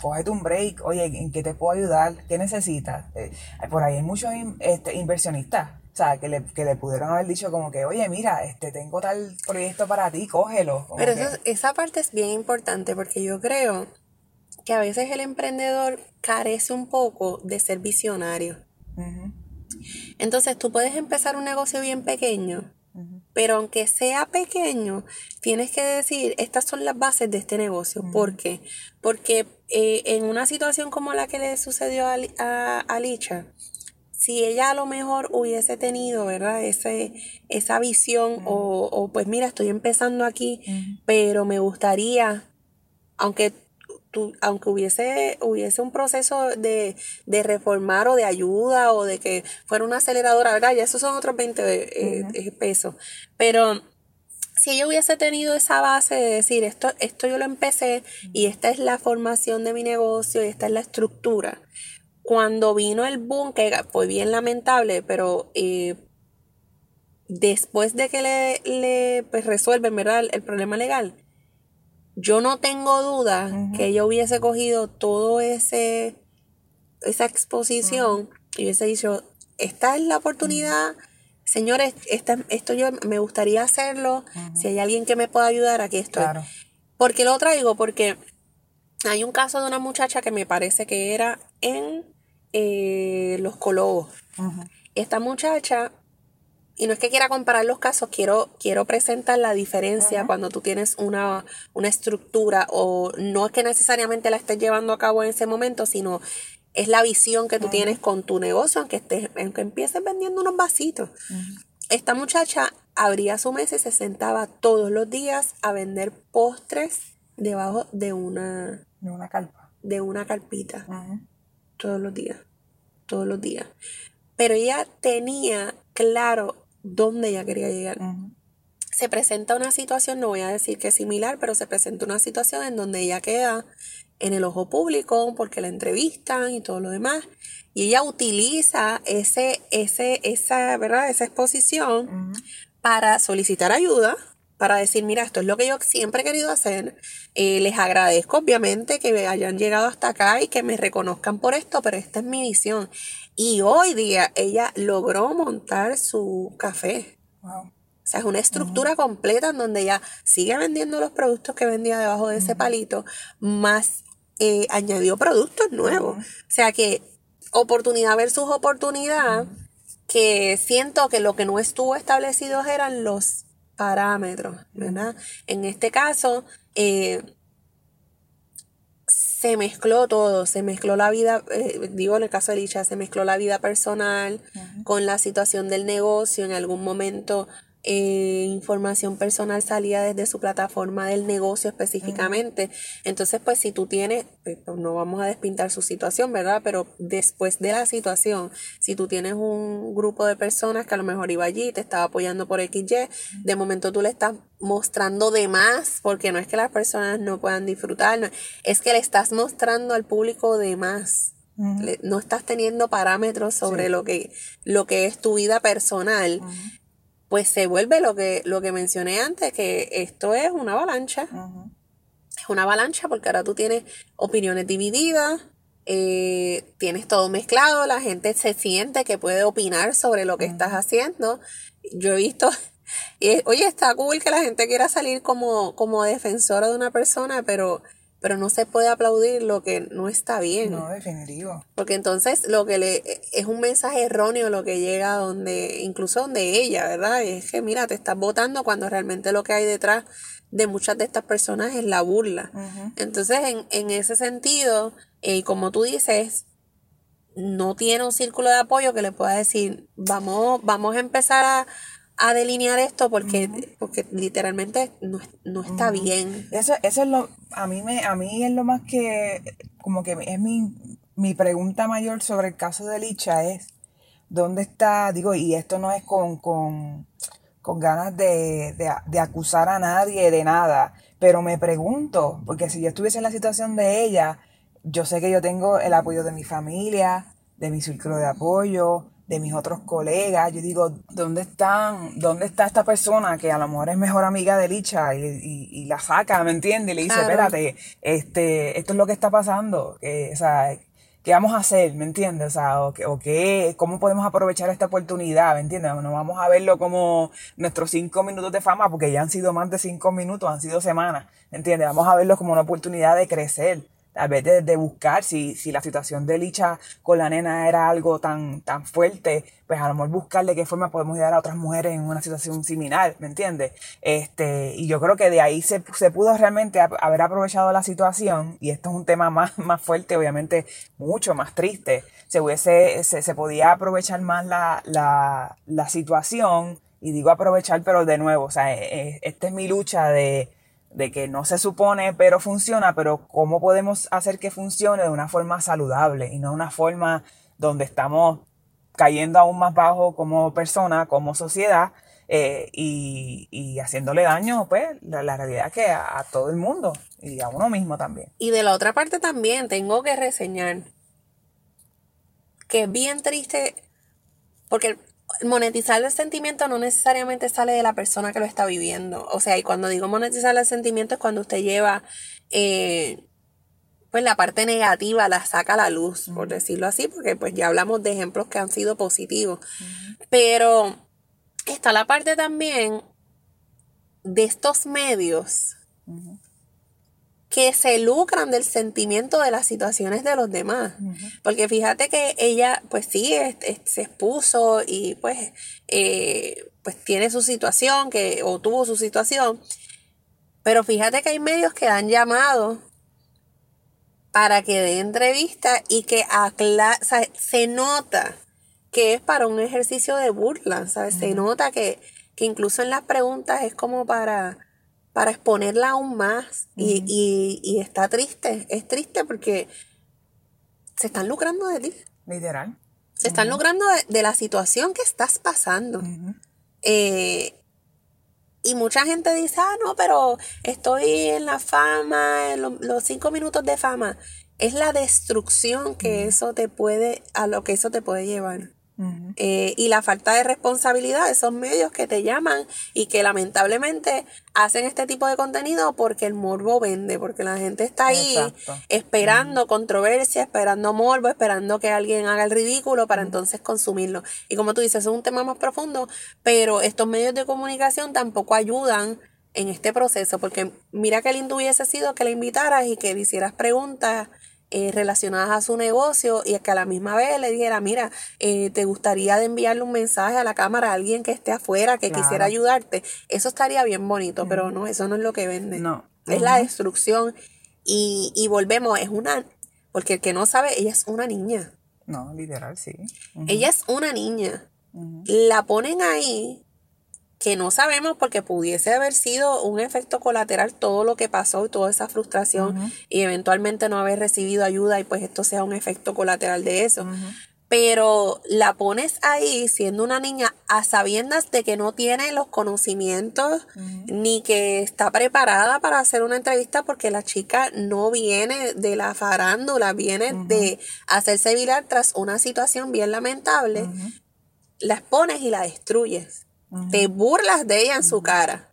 [SPEAKER 2] cógete un break, oye, ¿en qué te puedo ayudar? ¿Qué necesitas? Eh, por ahí hay muchos este, inversionistas sea, que le, que le pudieron haber dicho como que, oye, mira, este tengo tal proyecto para ti, cógelo.
[SPEAKER 1] Pero
[SPEAKER 2] que...
[SPEAKER 1] eso, esa parte es bien importante porque yo creo que a veces el emprendedor carece un poco de ser visionario. Uh -huh. Entonces tú puedes empezar un negocio bien pequeño, uh -huh. pero aunque sea pequeño, tienes que decir, estas son las bases de este negocio. Uh -huh. ¿Por qué? Porque eh, en una situación como la que le sucedió a, a, a Licha, si ella a lo mejor hubiese tenido, ¿verdad? Ese, esa visión uh -huh. o, o, pues mira, estoy empezando aquí, uh -huh. pero me gustaría, aunque, tu, aunque hubiese, hubiese un proceso de, de, reformar o de ayuda o de que fuera una aceleradora, ¿verdad? Ya esos son otros 20 eh, uh -huh. pesos. Pero si ella hubiese tenido esa base de decir, esto, esto yo lo empecé y esta es la formación de mi negocio y esta es la estructura cuando vino el boom, que fue bien lamentable, pero eh, después de que le, le pues, resuelven ¿verdad? El, el, problema legal, yo no tengo duda uh -huh. que ella hubiese cogido todo ese esa exposición uh -huh. y hubiese dicho, esta es la oportunidad, uh -huh. señores, esta, esto yo me gustaría hacerlo, si hay alguien que me pueda ayudar, aquí estoy. Claro. ¿Por qué lo traigo? Porque hay un caso de una muchacha que me parece que era en eh, los colobos. Uh -huh. Esta muchacha, y no es que quiera comparar los casos, quiero, quiero presentar la diferencia uh -huh. cuando tú tienes una, una estructura o no es que necesariamente la estés llevando a cabo en ese momento, sino es la visión que tú uh -huh. tienes con tu negocio, aunque, estés, aunque empieces vendiendo unos vasitos. Esta muchacha abría su mesa y se sentaba todos los días a vender postres debajo de una,
[SPEAKER 2] de una carpa.
[SPEAKER 1] De una carpita todos los días, todos los días. Pero ella tenía claro dónde ella quería llegar. Uh -huh. Se presenta una situación, no voy a decir que es similar, pero se presenta una situación en donde ella queda en el ojo público porque la entrevistan y todo lo demás. Y ella utiliza ese, ese, esa, ¿verdad? esa exposición uh -huh. para solicitar ayuda, para decir, mira, esto es lo que yo siempre he querido hacer. Eh, les agradezco, obviamente, que hayan llegado hasta acá y que me reconozcan por esto, pero esta es mi visión. Y hoy día ella logró montar su café. Wow. O sea, es una estructura uh -huh. completa en donde ella sigue vendiendo los productos que vendía debajo de uh -huh. ese palito, más eh, añadió productos nuevos. Uh -huh. O sea que oportunidad versus oportunidad, que siento que lo que no estuvo establecido eran los parámetros, ¿verdad? En este caso, eh, se mezcló todo, se mezcló la vida, eh, digo en el caso de Licha, se mezcló la vida personal uh -huh. con la situación del negocio, en algún momento eh, información personal salía desde su plataforma del negocio específicamente. Uh -huh. Entonces, pues si tú tienes, pues, no vamos a despintar su situación, ¿verdad? Pero después de la situación, si tú tienes un grupo de personas que a lo mejor iba allí, te estaba apoyando por XY, uh -huh. de momento tú le estás mostrando de más, porque no es que las personas no puedan disfrutar, no, es que le estás mostrando al público de más. Uh -huh. le, no estás teniendo parámetros sobre sí. lo, que, lo que es tu vida personal. Uh -huh pues se vuelve lo que, lo que mencioné antes, que esto es una avalancha. Uh -huh. Es una avalancha porque ahora tú tienes opiniones divididas, eh, tienes todo mezclado, la gente se siente que puede opinar sobre lo que uh -huh. estás haciendo. Yo he visto, y, oye, está cool que la gente quiera salir como, como defensora de una persona, pero pero no se puede aplaudir lo que no está bien.
[SPEAKER 2] No, definitivo.
[SPEAKER 1] Porque entonces lo que le es un mensaje erróneo lo que llega donde, incluso donde ella, ¿verdad? Es que mira, te estás votando cuando realmente lo que hay detrás de muchas de estas personas es la burla. Entonces, en, en, ese sentido, y eh, como tú dices, no tiene un círculo de apoyo que le pueda decir, vamos, vamos a empezar a, a delinear esto porque, porque literalmente no, no está bien.
[SPEAKER 2] Eso, eso es lo, a mí me, a mí es lo más que, como que es mi, mi pregunta mayor sobre el caso de Licha es, ¿dónde está? Digo, y esto no es con, con, con ganas de, de, de acusar a nadie de nada, pero me pregunto, porque si yo estuviese en la situación de ella, yo sé que yo tengo el apoyo de mi familia, de mi círculo de apoyo, de mis otros colegas. Yo digo, ¿dónde están, dónde está esta persona que a lo mejor es mejor amiga de Licha y, la saca, ¿me entiendes? Y le dice, espérate, este, esto es lo que está pasando. o sea, ¿qué vamos a hacer? ¿Me entiendes? O sea, o, o qué, ¿cómo podemos aprovechar esta oportunidad? ¿Me entiendes? No vamos a verlo como nuestros cinco minutos de fama, porque ya han sido más de cinco minutos, han sido semanas. ¿Me entiendes? Vamos a verlo como una oportunidad de crecer a vez de, buscar si, si, la situación de Licha con la nena era algo tan, tan fuerte, pues a lo mejor buscar de qué forma podemos ayudar a otras mujeres en una situación similar, ¿me entiendes? Este, y yo creo que de ahí se, se pudo realmente haber aprovechado la situación, y esto es un tema más, más fuerte, obviamente mucho más triste, se, hubiese, se, se podía aprovechar más la, la, la situación, y digo aprovechar, pero de nuevo, o sea, e, e, esta es mi lucha de de que no se supone, pero funciona, pero cómo podemos hacer que funcione de una forma saludable y no una forma donde estamos cayendo aún más bajo como persona, como sociedad, eh, y, haciéndole daño, pues, la, la realidad que a, a, todo el mundo y a uno mismo también.
[SPEAKER 1] Y de la otra parte también tengo que reseñar que es bien triste, porque monetizar el sentimiento no necesariamente sale de la persona que lo está viviendo. O sea, y cuando digo monetizar el sentimiento es cuando usted lleva, eh, pues la parte negativa la saca a la luz, por decirlo así, porque pues ya hablamos de ejemplos que han sido positivos. Pero está la parte también de estos medios que se lucran del sentimiento de las situaciones de los demás. Porque fíjate que ella, pues sí, se expuso y pues, eh, pues tiene su situación, que, o tuvo su situación. Pero fíjate que hay medios que han llamado para que dé entrevista y que acla se nota que es para un ejercicio de burla, ¿sabes? Se nota que, que incluso en las preguntas es como para para exponerla aún más. y, está triste, es triste porque se están lucrando de ti.
[SPEAKER 2] Literal.
[SPEAKER 1] Se están lucrando de, la situación que estás pasando. Eh, y mucha gente dice, ah, no, pero estoy en la fama, en los cinco minutos de fama. Es la destrucción que eso te puede, a lo que eso te puede llevar. Eh, y la falta de responsabilidad de esos medios que te llaman y que lamentablemente hacen este tipo de contenido porque el morbo vende, porque la gente está ahí esperando controversia, esperando morbo, esperando que alguien haga el ridículo para entonces consumirlo. Y como tú dices, es un tema más profundo, pero estos medios de comunicación tampoco ayudan en este proceso, porque mira que lindo hubiese sido que le invitaras y que le hicieras preguntas eh, relacionadas a su negocio y que a la misma vez le dijera, mira, eh, ¿te gustaría de enviarle un mensaje a la cámara a alguien que esté afuera, que quisiera ayudarte? Eso estaría bien bonito, pero no, eso no es lo que vende. No. Es la destrucción. Y, y volvemos, es una, porque el que no sabe, ella es una niña.
[SPEAKER 2] No, literal, sí.
[SPEAKER 1] Ella es una niña. La ponen ahí que no sabemos porque pudiese haber sido un efecto colateral todo lo que pasó y toda esa frustración y eventualmente no haber recibido ayuda y pues esto sea un efecto colateral de eso. Pero la pones ahí siendo una niña a sabiendas de que no tiene los conocimientos ni que está preparada para hacer una entrevista porque la chica no viene de la farándula, viene de hacerse viral tras una situación bien lamentable. Las pones y la destruyes te burlas de ella en su cara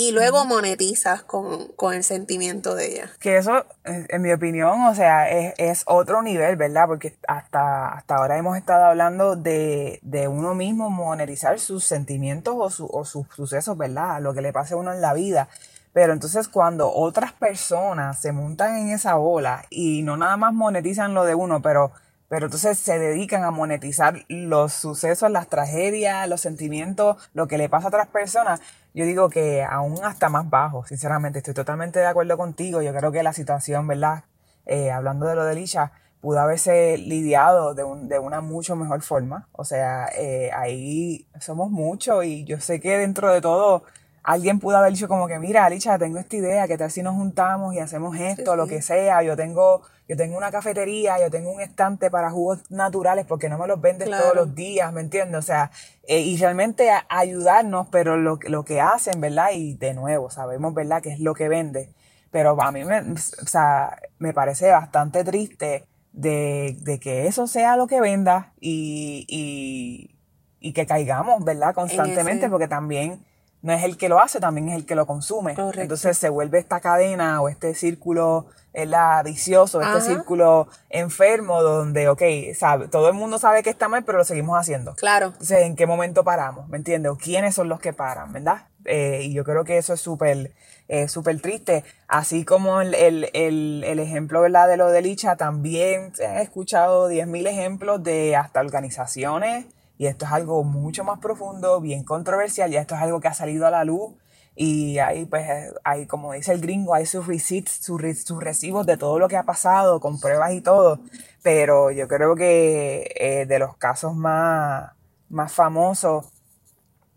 [SPEAKER 1] y luego monetizas con, el sentimiento de ella.
[SPEAKER 2] Que eso, en mi opinión, o sea, es, otro nivel, ¿verdad? Porque hasta, hasta ahora hemos estado hablando de, uno mismo monetizar sus sentimientos o, o sus sucesos, ¿verdad? Lo que le pase a uno en la vida. Pero entonces cuando otras personas se montan en esa bola y no nada más monetizan lo de uno, pero, pero entonces se dedican a monetizar los sucesos, las tragedias, los sentimientos, lo que le pasa a otras personas, yo digo que aún hasta más bajo, sinceramente, estoy totalmente de acuerdo contigo. Yo creo que la situación, ¿verdad? Eh, hablando de lo de Lisha, pudo haberse lidiado de, un, de una mucho mejor forma. O sea, eh, ahí somos muchos y yo sé que dentro de todo alguien pudo haber dicho como que, mira, Alicia, tengo esta idea, ¿qué tal si nos juntamos y hacemos esto, lo que sea? Yo tengo, yo tengo una cafetería, yo tengo un estante para jugos naturales porque no me los vendes todos los días, ¿me entiendes? O sea, eh, y realmente ayudarnos, pero lo, lo que hacen, ¿verdad? Y de nuevo, sabemos, ¿verdad?, qué es lo que vende. Pero a mí me, o sea, me parece bastante triste de, de que eso sea lo que venda y, y, y que caigamos, ¿verdad? Constantemente, porque también no es el que lo hace, también es el que lo consume. Entonces se vuelve esta cadena o este círculo la vicioso, este círculo enfermo donde, ok, sabe, todo el mundo sabe que está mal, pero lo seguimos haciendo.
[SPEAKER 1] Claro.
[SPEAKER 2] Entonces, ¿en qué momento paramos? ¿Me entiendes? ¿O quiénes son los que paran? ¿Verdad? Eh, y yo creo que eso es súper eh, súper triste. Así como el, el, el, el, ejemplo ¿verdad? de lo de Licha, también se han escuchado 10.000 ejemplos de hasta organizaciones y esto es algo mucho más profundo, bien controversial, ya esto es algo que ha salido a la luz y ahí pues hay, como dice el gringo, hay sus recibos de todo lo que ha pasado, con pruebas y todo, pero yo creo que eh, de los casos más, más famosos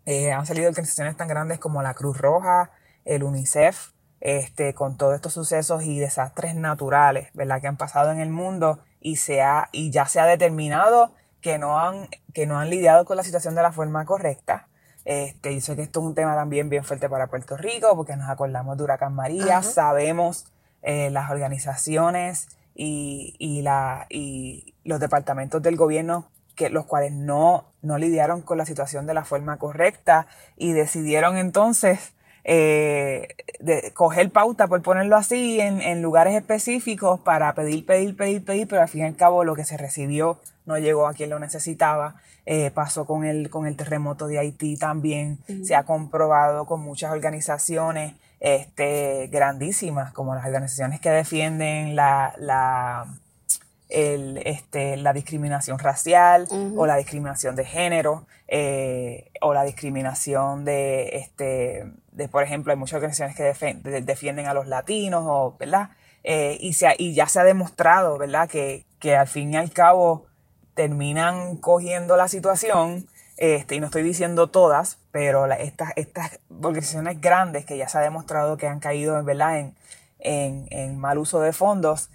[SPEAKER 2] eh, han salido organizaciones tan grandes como la Cruz Roja, el UNICEF, este, con todos estos sucesos y desastres naturales, ¿verdad? Que han pasado en el mundo y, se y ya se ha determinado que no han, que no han lidiado con la situación de la forma correcta. Este, yo sé que esto es un tema también bien fuerte para Puerto Rico porque nos acordamos de Huracán María, sabemos eh, las organizaciones y, y, la, y los departamentos del gobierno que los cuales no, no lidiaron con la situación de la forma correcta y decidieron entonces eh, de coger pauta, por ponerlo así, en, en, lugares específicos para pedir, pedir, pedir, pedir, pero al fin y al cabo lo que se recibió no llegó a quien lo necesitaba. Eh, pasó con el, con el terremoto de Haití también. Se ha comprobado con muchas organizaciones este, grandísimas, como las organizaciones que defienden la, la, el, este, la discriminación racial o la discriminación de género eh, o la discriminación de, este, de, por ejemplo, hay muchas organizaciones que defienden a los latinos, o, ¿verdad? Eh, y, se y ya se ha demostrado, ¿verdad? Que, que al fin y al cabo terminan cogiendo la situación, este, y no estoy diciendo todas, pero estas, estas organizaciones grandes que ya se ha demostrado que han caído ¿verdad? En, en, en mal uso de fondos,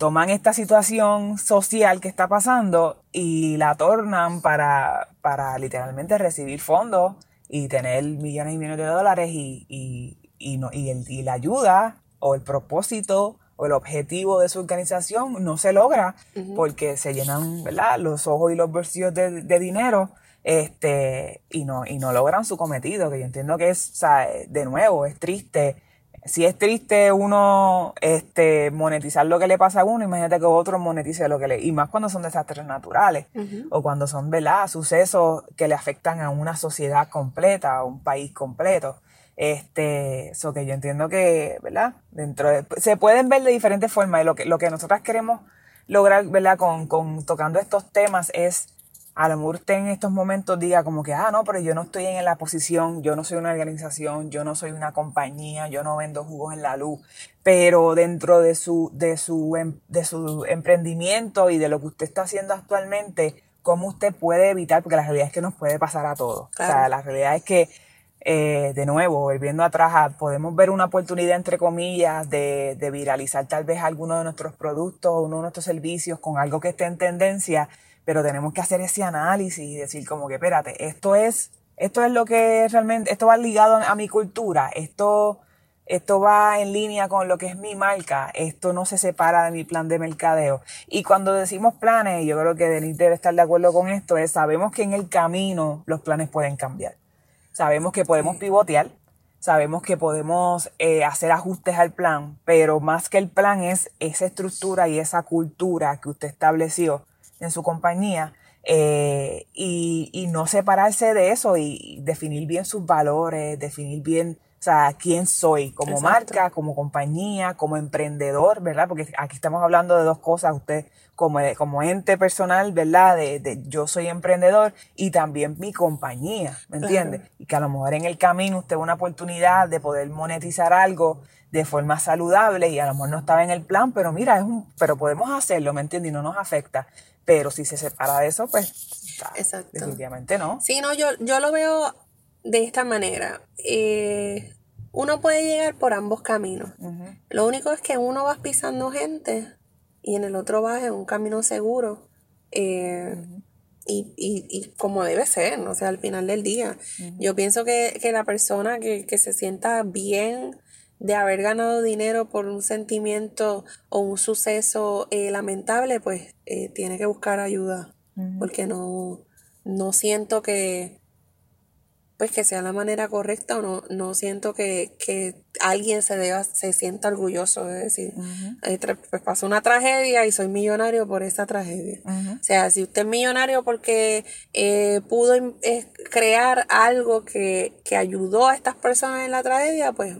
[SPEAKER 2] toman esta situación social que está pasando y la tornan para, para literalmente recibir fondos y tener millones y millones de dólares y, y, y, no, y, el, y la ayuda o el propósito o el objetivo de su organización no se logra porque se llenan ¿verdad? los ojos y los bolsillos de, de, dinero este, y, no, y no logran su cometido, que yo entiendo que es, o sea, de nuevo, es triste si es triste uno este, monetizar lo que le pasa a uno, imagínate que otro monetice lo que le... Y más cuando son desastres naturales o cuando son, ¿verdad? Sucesos que le afectan a una sociedad completa, a un país completo. Este, eso que yo entiendo que, ¿verdad? Dentro se pueden ver de diferentes formas y lo que, lo que nosotras queremos lograr, ¿verdad? Con, con tocando estos temas es a lo mejor usted en estos momentos diga como que, ah, no, pero yo no estoy en la posición, yo no soy una organización, yo no soy una compañía, yo no vendo jugos en la luz, pero dentro de su, de su, em, de su emprendimiento y de lo que usted está haciendo actualmente, ¿cómo usted puede evitar? Porque la realidad es que nos puede pasar a todos. O sea, la realidad es que, eh, de nuevo, volviendo atrás, podemos ver una oportunidad, entre comillas, de, de viralizar tal vez alguno de nuestros productos o uno de nuestros servicios con algo que esté en tendencia pero tenemos que hacer ese análisis y decir como que, espérate, esto es, esto es lo que realmente, esto va ligado a mi cultura, esto, esto va en línea con lo que es mi marca, esto no se separa de mi plan de mercadeo. Y cuando decimos planes, yo creo que Denis debe estar de acuerdo con esto, es sabemos que en el camino los planes pueden cambiar. Sabemos que podemos pivotear, sabemos que podemos eh, hacer ajustes al plan, pero más que el plan es esa estructura y esa cultura que usted estableció en su compañía eh, y, y, no separarse de eso y definir bien sus valores, definir bien O sea, quién soy como marca, como compañía, como emprendedor, ¿verdad? Porque aquí estamos hablando de dos cosas. Usted como, como ente personal, ¿verdad? De, de yo soy emprendedor y también mi compañía, ¿me entiende? Y que a lo mejor en el camino usted una oportunidad de poder monetizar algo de forma saludable y a lo mejor no estaba en el plan, pero mira, es un, pero podemos hacerlo, ¿me entiende? Y no nos afecta. Pero si se separa de eso, pues Exacto. definitivamente no.
[SPEAKER 1] Sí, no, yo, yo lo veo de esta manera. Eh, uno puede llegar por ambos caminos. Lo único es que uno va pisando gente y en el otro va en un camino seguro. Eh, y, y, y, como debe ser, o sea, al final del día. Yo pienso que, que la persona que, que, se sienta bien de haber ganado dinero por un sentimiento o un suceso eh, lamentable, pues eh, tiene que buscar ayuda. Porque no, no siento que, pues que sea la manera correcta o no, no siento que, alguien se deba, se sienta orgulloso de decir, pues pasó una tragedia y soy millonario por esa tragedia. O sea, si usted es millonario porque eh, pudo eh, crear algo que, que ayudó a estas personas en la tragedia, pues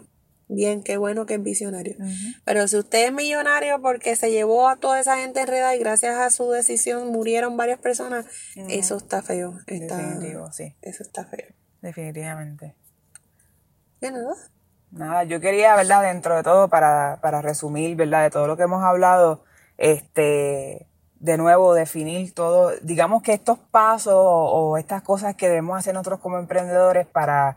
[SPEAKER 1] bien, qué bueno que es visionario. Pero si usted es millonario porque se llevó a toda esa gente enredada y gracias a su decisión murieron varias personas, eso está feo. Definitivo, sí. Eso está feo.
[SPEAKER 2] Definitivamente.
[SPEAKER 1] ¿Qué nada?
[SPEAKER 2] Nada, yo quería, ¿verdad? Dentro de todo, para, para resumir, ¿verdad? De todo lo que hemos hablado, este, de nuevo, definir todo, digamos que estos pasos o estas cosas que debemos hacer nosotros como emprendedores para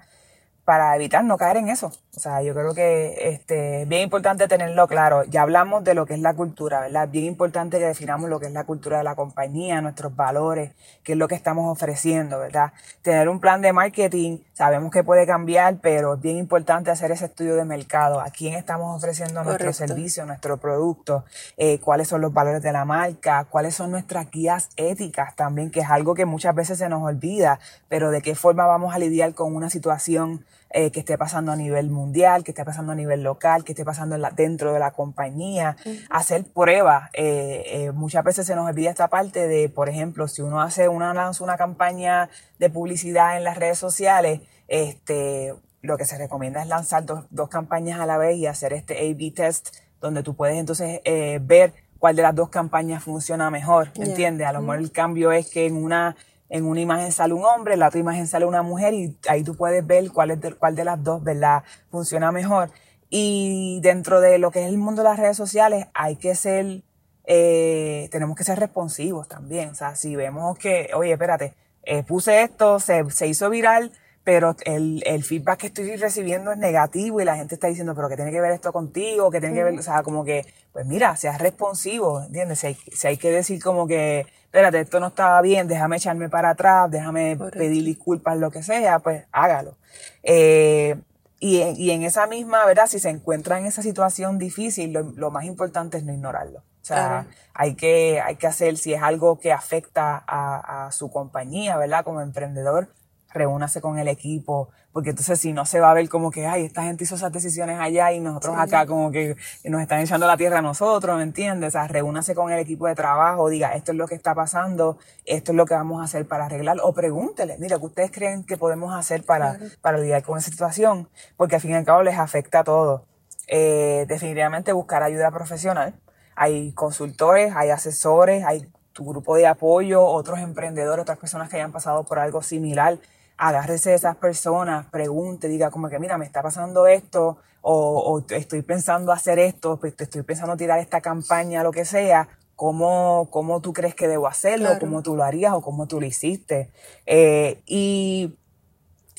[SPEAKER 2] para evitar no caer en eso. O sea, yo creo que este, es bien importante tenerlo claro. Ya hablamos de lo que es la cultura, ¿verdad? Bien importante que definamos lo que es la cultura de la compañía, nuestros valores, qué es lo que estamos ofreciendo, ¿verdad? Tener un plan de marketing, sabemos que puede cambiar, pero es bien importante hacer ese estudio de mercado. ¿A quién estamos ofreciendo nuestro servicio, nuestro producto? Eh, ¿Cuáles son los valores de la marca? ¿Cuáles son nuestras guías éticas también? Que es algo que muchas veces se nos olvida, pero de qué forma vamos a lidiar con una situación eh, que esté pasando a nivel mundial, que esté pasando a nivel local, que esté pasando dentro de la compañía, hacer pruebas. Eh, eh, muchas veces se nos olvida esta parte de, por ejemplo, si uno hace una, lanza una campaña de publicidad en las redes sociales, este, lo que se recomienda es lanzar dos, dos campañas a la vez y hacer este A-B test, donde tú puedes entonces ver cuál de las dos campañas funciona mejor, ¿entiendes? A lo mejor el cambio es que en una en una imagen sale un hombre, en la otra imagen sale una mujer y ahí tú puedes ver cuál, es de, cuál de las dos, ¿verdad? Funciona mejor. Y dentro de lo que es el mundo de las redes sociales hay que ser, eh, tenemos que ser responsivos también. O sea, si vemos que, oye, espérate, eh, puse esto, se, se hizo viral, pero el, el, feedback que estoy recibiendo es negativo y la gente está diciendo, pero que tiene que ver esto contigo, que tiene que ver, o sea, como que, pues mira, seas responsivo, ¿entiendes? Si hay, si hay que decir como que, espérate, esto no estaba bien, déjame echarme para atrás, déjame pedir disculpas, lo que sea, pues hágalo. Eh, y, en, y en esa misma, ¿verdad? Si se encuentra en esa situación difícil, lo, más importante es no ignorarlo. O sea, hay, que, hay que hacer, si es algo que afecta a, a su compañía, ¿verdad? Como emprendedor, reúnase con el equipo, porque entonces si no se va a ver como que, ay, esta gente hizo esas decisiones allá y nosotros acá como que nos están echando la tierra a nosotros, ¿me entiendes? O sea, reúnase con el equipo de trabajo, diga, esto es lo que está pasando, esto es lo que vamos a hacer para arreglar, o pregúntele, mira, ¿qué ustedes creen que podemos hacer para, para lidiar con esa situación? Porque al fin y al cabo les afecta a todos. Eh, definitivamente buscar ayuda profesional. Hay consultores, hay asesores, hay tu grupo de apoyo, otros emprendedores, otras personas que hayan pasado por algo similar agárrese de esas personas, pregunte, diga como que mira, me está pasando esto, o, estoy pensando hacer esto, pues estoy pensando tirar esta campaña, lo que sea, ¿cómo, cómo tú crees que debo hacerlo? ¿Cómo tú lo harías o cómo tú lo hiciste? Eh, y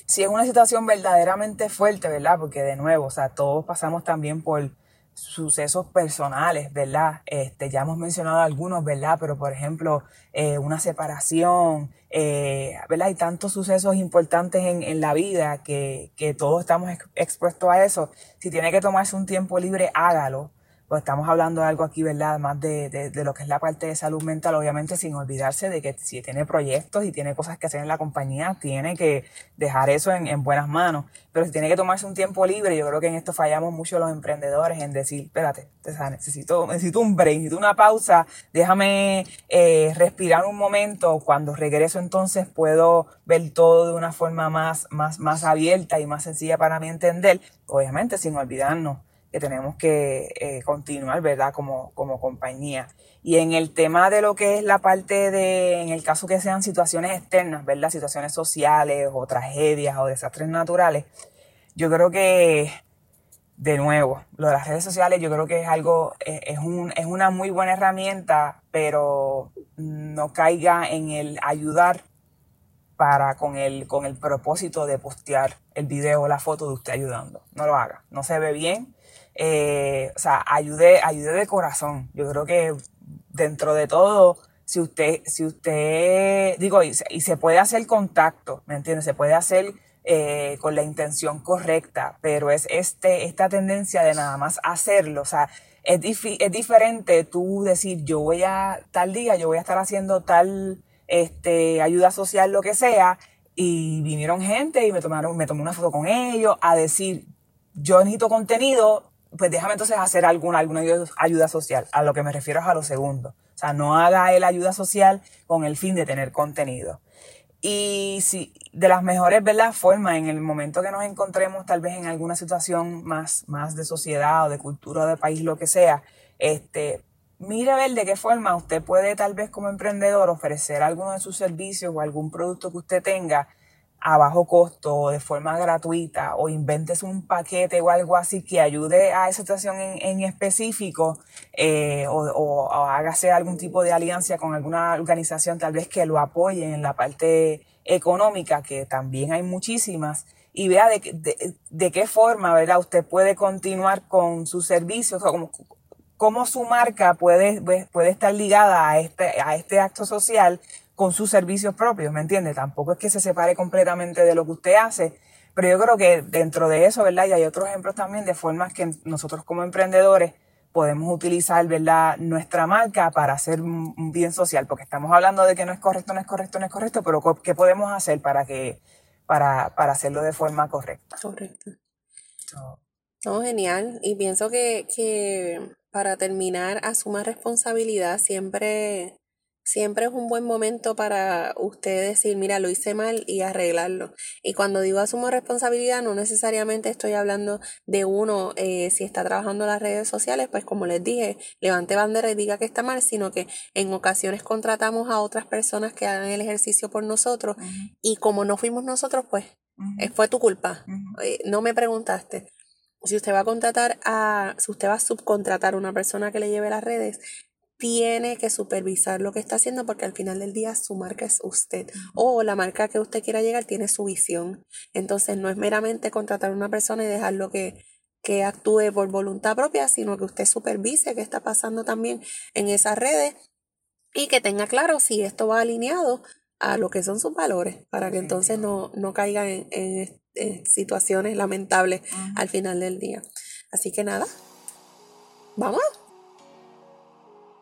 [SPEAKER 2] si es una situación verdaderamente fuerte, ¿verdad? Porque de nuevo, o sea, todos pasamos también por sucesos personales, ¿verdad? Este, ya hemos mencionado algunos, ¿verdad? Pero por ejemplo, eh, una separación, eh, ¿verdad? Hay tantos sucesos importantes en, en la vida que, que, todos estamos expuestos a eso. Si tiene que tomarse un tiempo libre, hágalo. Pues estamos hablando de algo aquí, ¿verdad? Más de, de, lo que es la parte de salud mental, obviamente sin olvidarse de que si tiene proyectos y tiene cosas que hacer en la compañía, tiene que dejar eso en, en buenas manos. Pero si tiene que tomarse un tiempo libre, yo creo que en esto fallamos mucho los emprendedores en decir, espérate, necesito, necesito un break, necesito una pausa, déjame eh, respirar un momento, cuando regreso entonces puedo ver todo de una forma más, más, más abierta y más sencilla para mí entender, obviamente sin olvidarnos que tenemos que eh, continuar, ¿verdad? Como, como compañía. Y en el tema de lo que es la parte de, en el caso que sean situaciones externas, ¿verdad? Situaciones sociales o tragedias o desastres naturales, yo creo que, de nuevo, lo de las redes sociales yo creo que es algo, es, un, es una muy buena herramienta, pero no caiga en el ayudar para con el, con el propósito de postear el video o la foto de usted ayudando. No lo haga. No se ve bien eh, o sea, ayude, ayude de corazón. Yo creo que dentro de todo, si usted, si usted, digo, y, se puede hacer contacto, ¿me entiendes? Se puede hacer eh, con la intención correcta, pero es este, esta tendencia de nada más hacerlo, o sea, es, es diferente tú decir, yo voy a, tal día, yo voy a estar haciendo tal, este, ayuda social, lo que sea, y vinieron gente y me tomaron, me tomé una foto con ellos, a decir, yo necesito contenido, pues déjame entonces hacer alguna, alguna ayuda social. A lo que me refiero es a lo segundo. O sea, no haga él ayuda social con el fin de tener contenido. Y si de las mejores ¿verdad? formas, en el momento que nos encontremos tal vez en alguna situación más, más de sociedad o de cultura o de país, lo que sea, este, mire ver de qué forma usted puede tal vez como emprendedor ofrecer alguno de sus servicios o algún producto que usted tenga a bajo costo de forma gratuita o inventes un paquete o algo así que ayude a esa situación en, específico eh, o, o, hágase algún tipo de alianza con alguna organización tal vez que lo apoye en la parte económica, que también hay muchísimas, y vea de, de, qué forma ¿verdad? usted puede continuar con sus servicios, o cómo, su marca puede, puede estar ligada a este, a este acto social con sus servicios propios, ¿me entiende? Tampoco es que se separe completamente de lo que usted hace, pero yo creo que dentro de eso, ¿verdad? Y hay otros ejemplos también de formas que nosotros como emprendedores podemos utilizar, ¿verdad? Nuestra marca para hacer un bien social, porque estamos hablando de que no es correcto, no es correcto, no es correcto, pero ¿qué podemos hacer para que, para, para hacerlo de forma correcta?
[SPEAKER 1] Correcto. No, genial. Y pienso que, que para terminar, asuma responsabilidad siempre siempre es un buen momento para usted decir, mira, lo hice mal y arreglarlo. Y cuando digo asumo responsabilidad, no necesariamente estoy hablando de uno, eh, si está trabajando en las redes sociales, pues como les dije, levante bandera y diga que está mal, sino que en ocasiones contratamos a otras personas que hagan el ejercicio por nosotros y como no fuimos nosotros, pues eh, fue tu culpa. Eh, no me preguntaste. Si usted va a contratar a, si usted va a subcontratar a una persona que le lleve las redes, tiene que supervisar lo que está haciendo porque al final del día su marca es usted o la marca que usted quiera llegar tiene su visión. Entonces no es meramente contratar a una persona y dejarlo que, que actúe por voluntad propia, sino que usted supervise qué está pasando también en esas redes y que tenga claro si esto va alineado a lo que son sus valores para que entonces no, no caiga en, en, situaciones lamentables al final del día. Así que nada, vamos.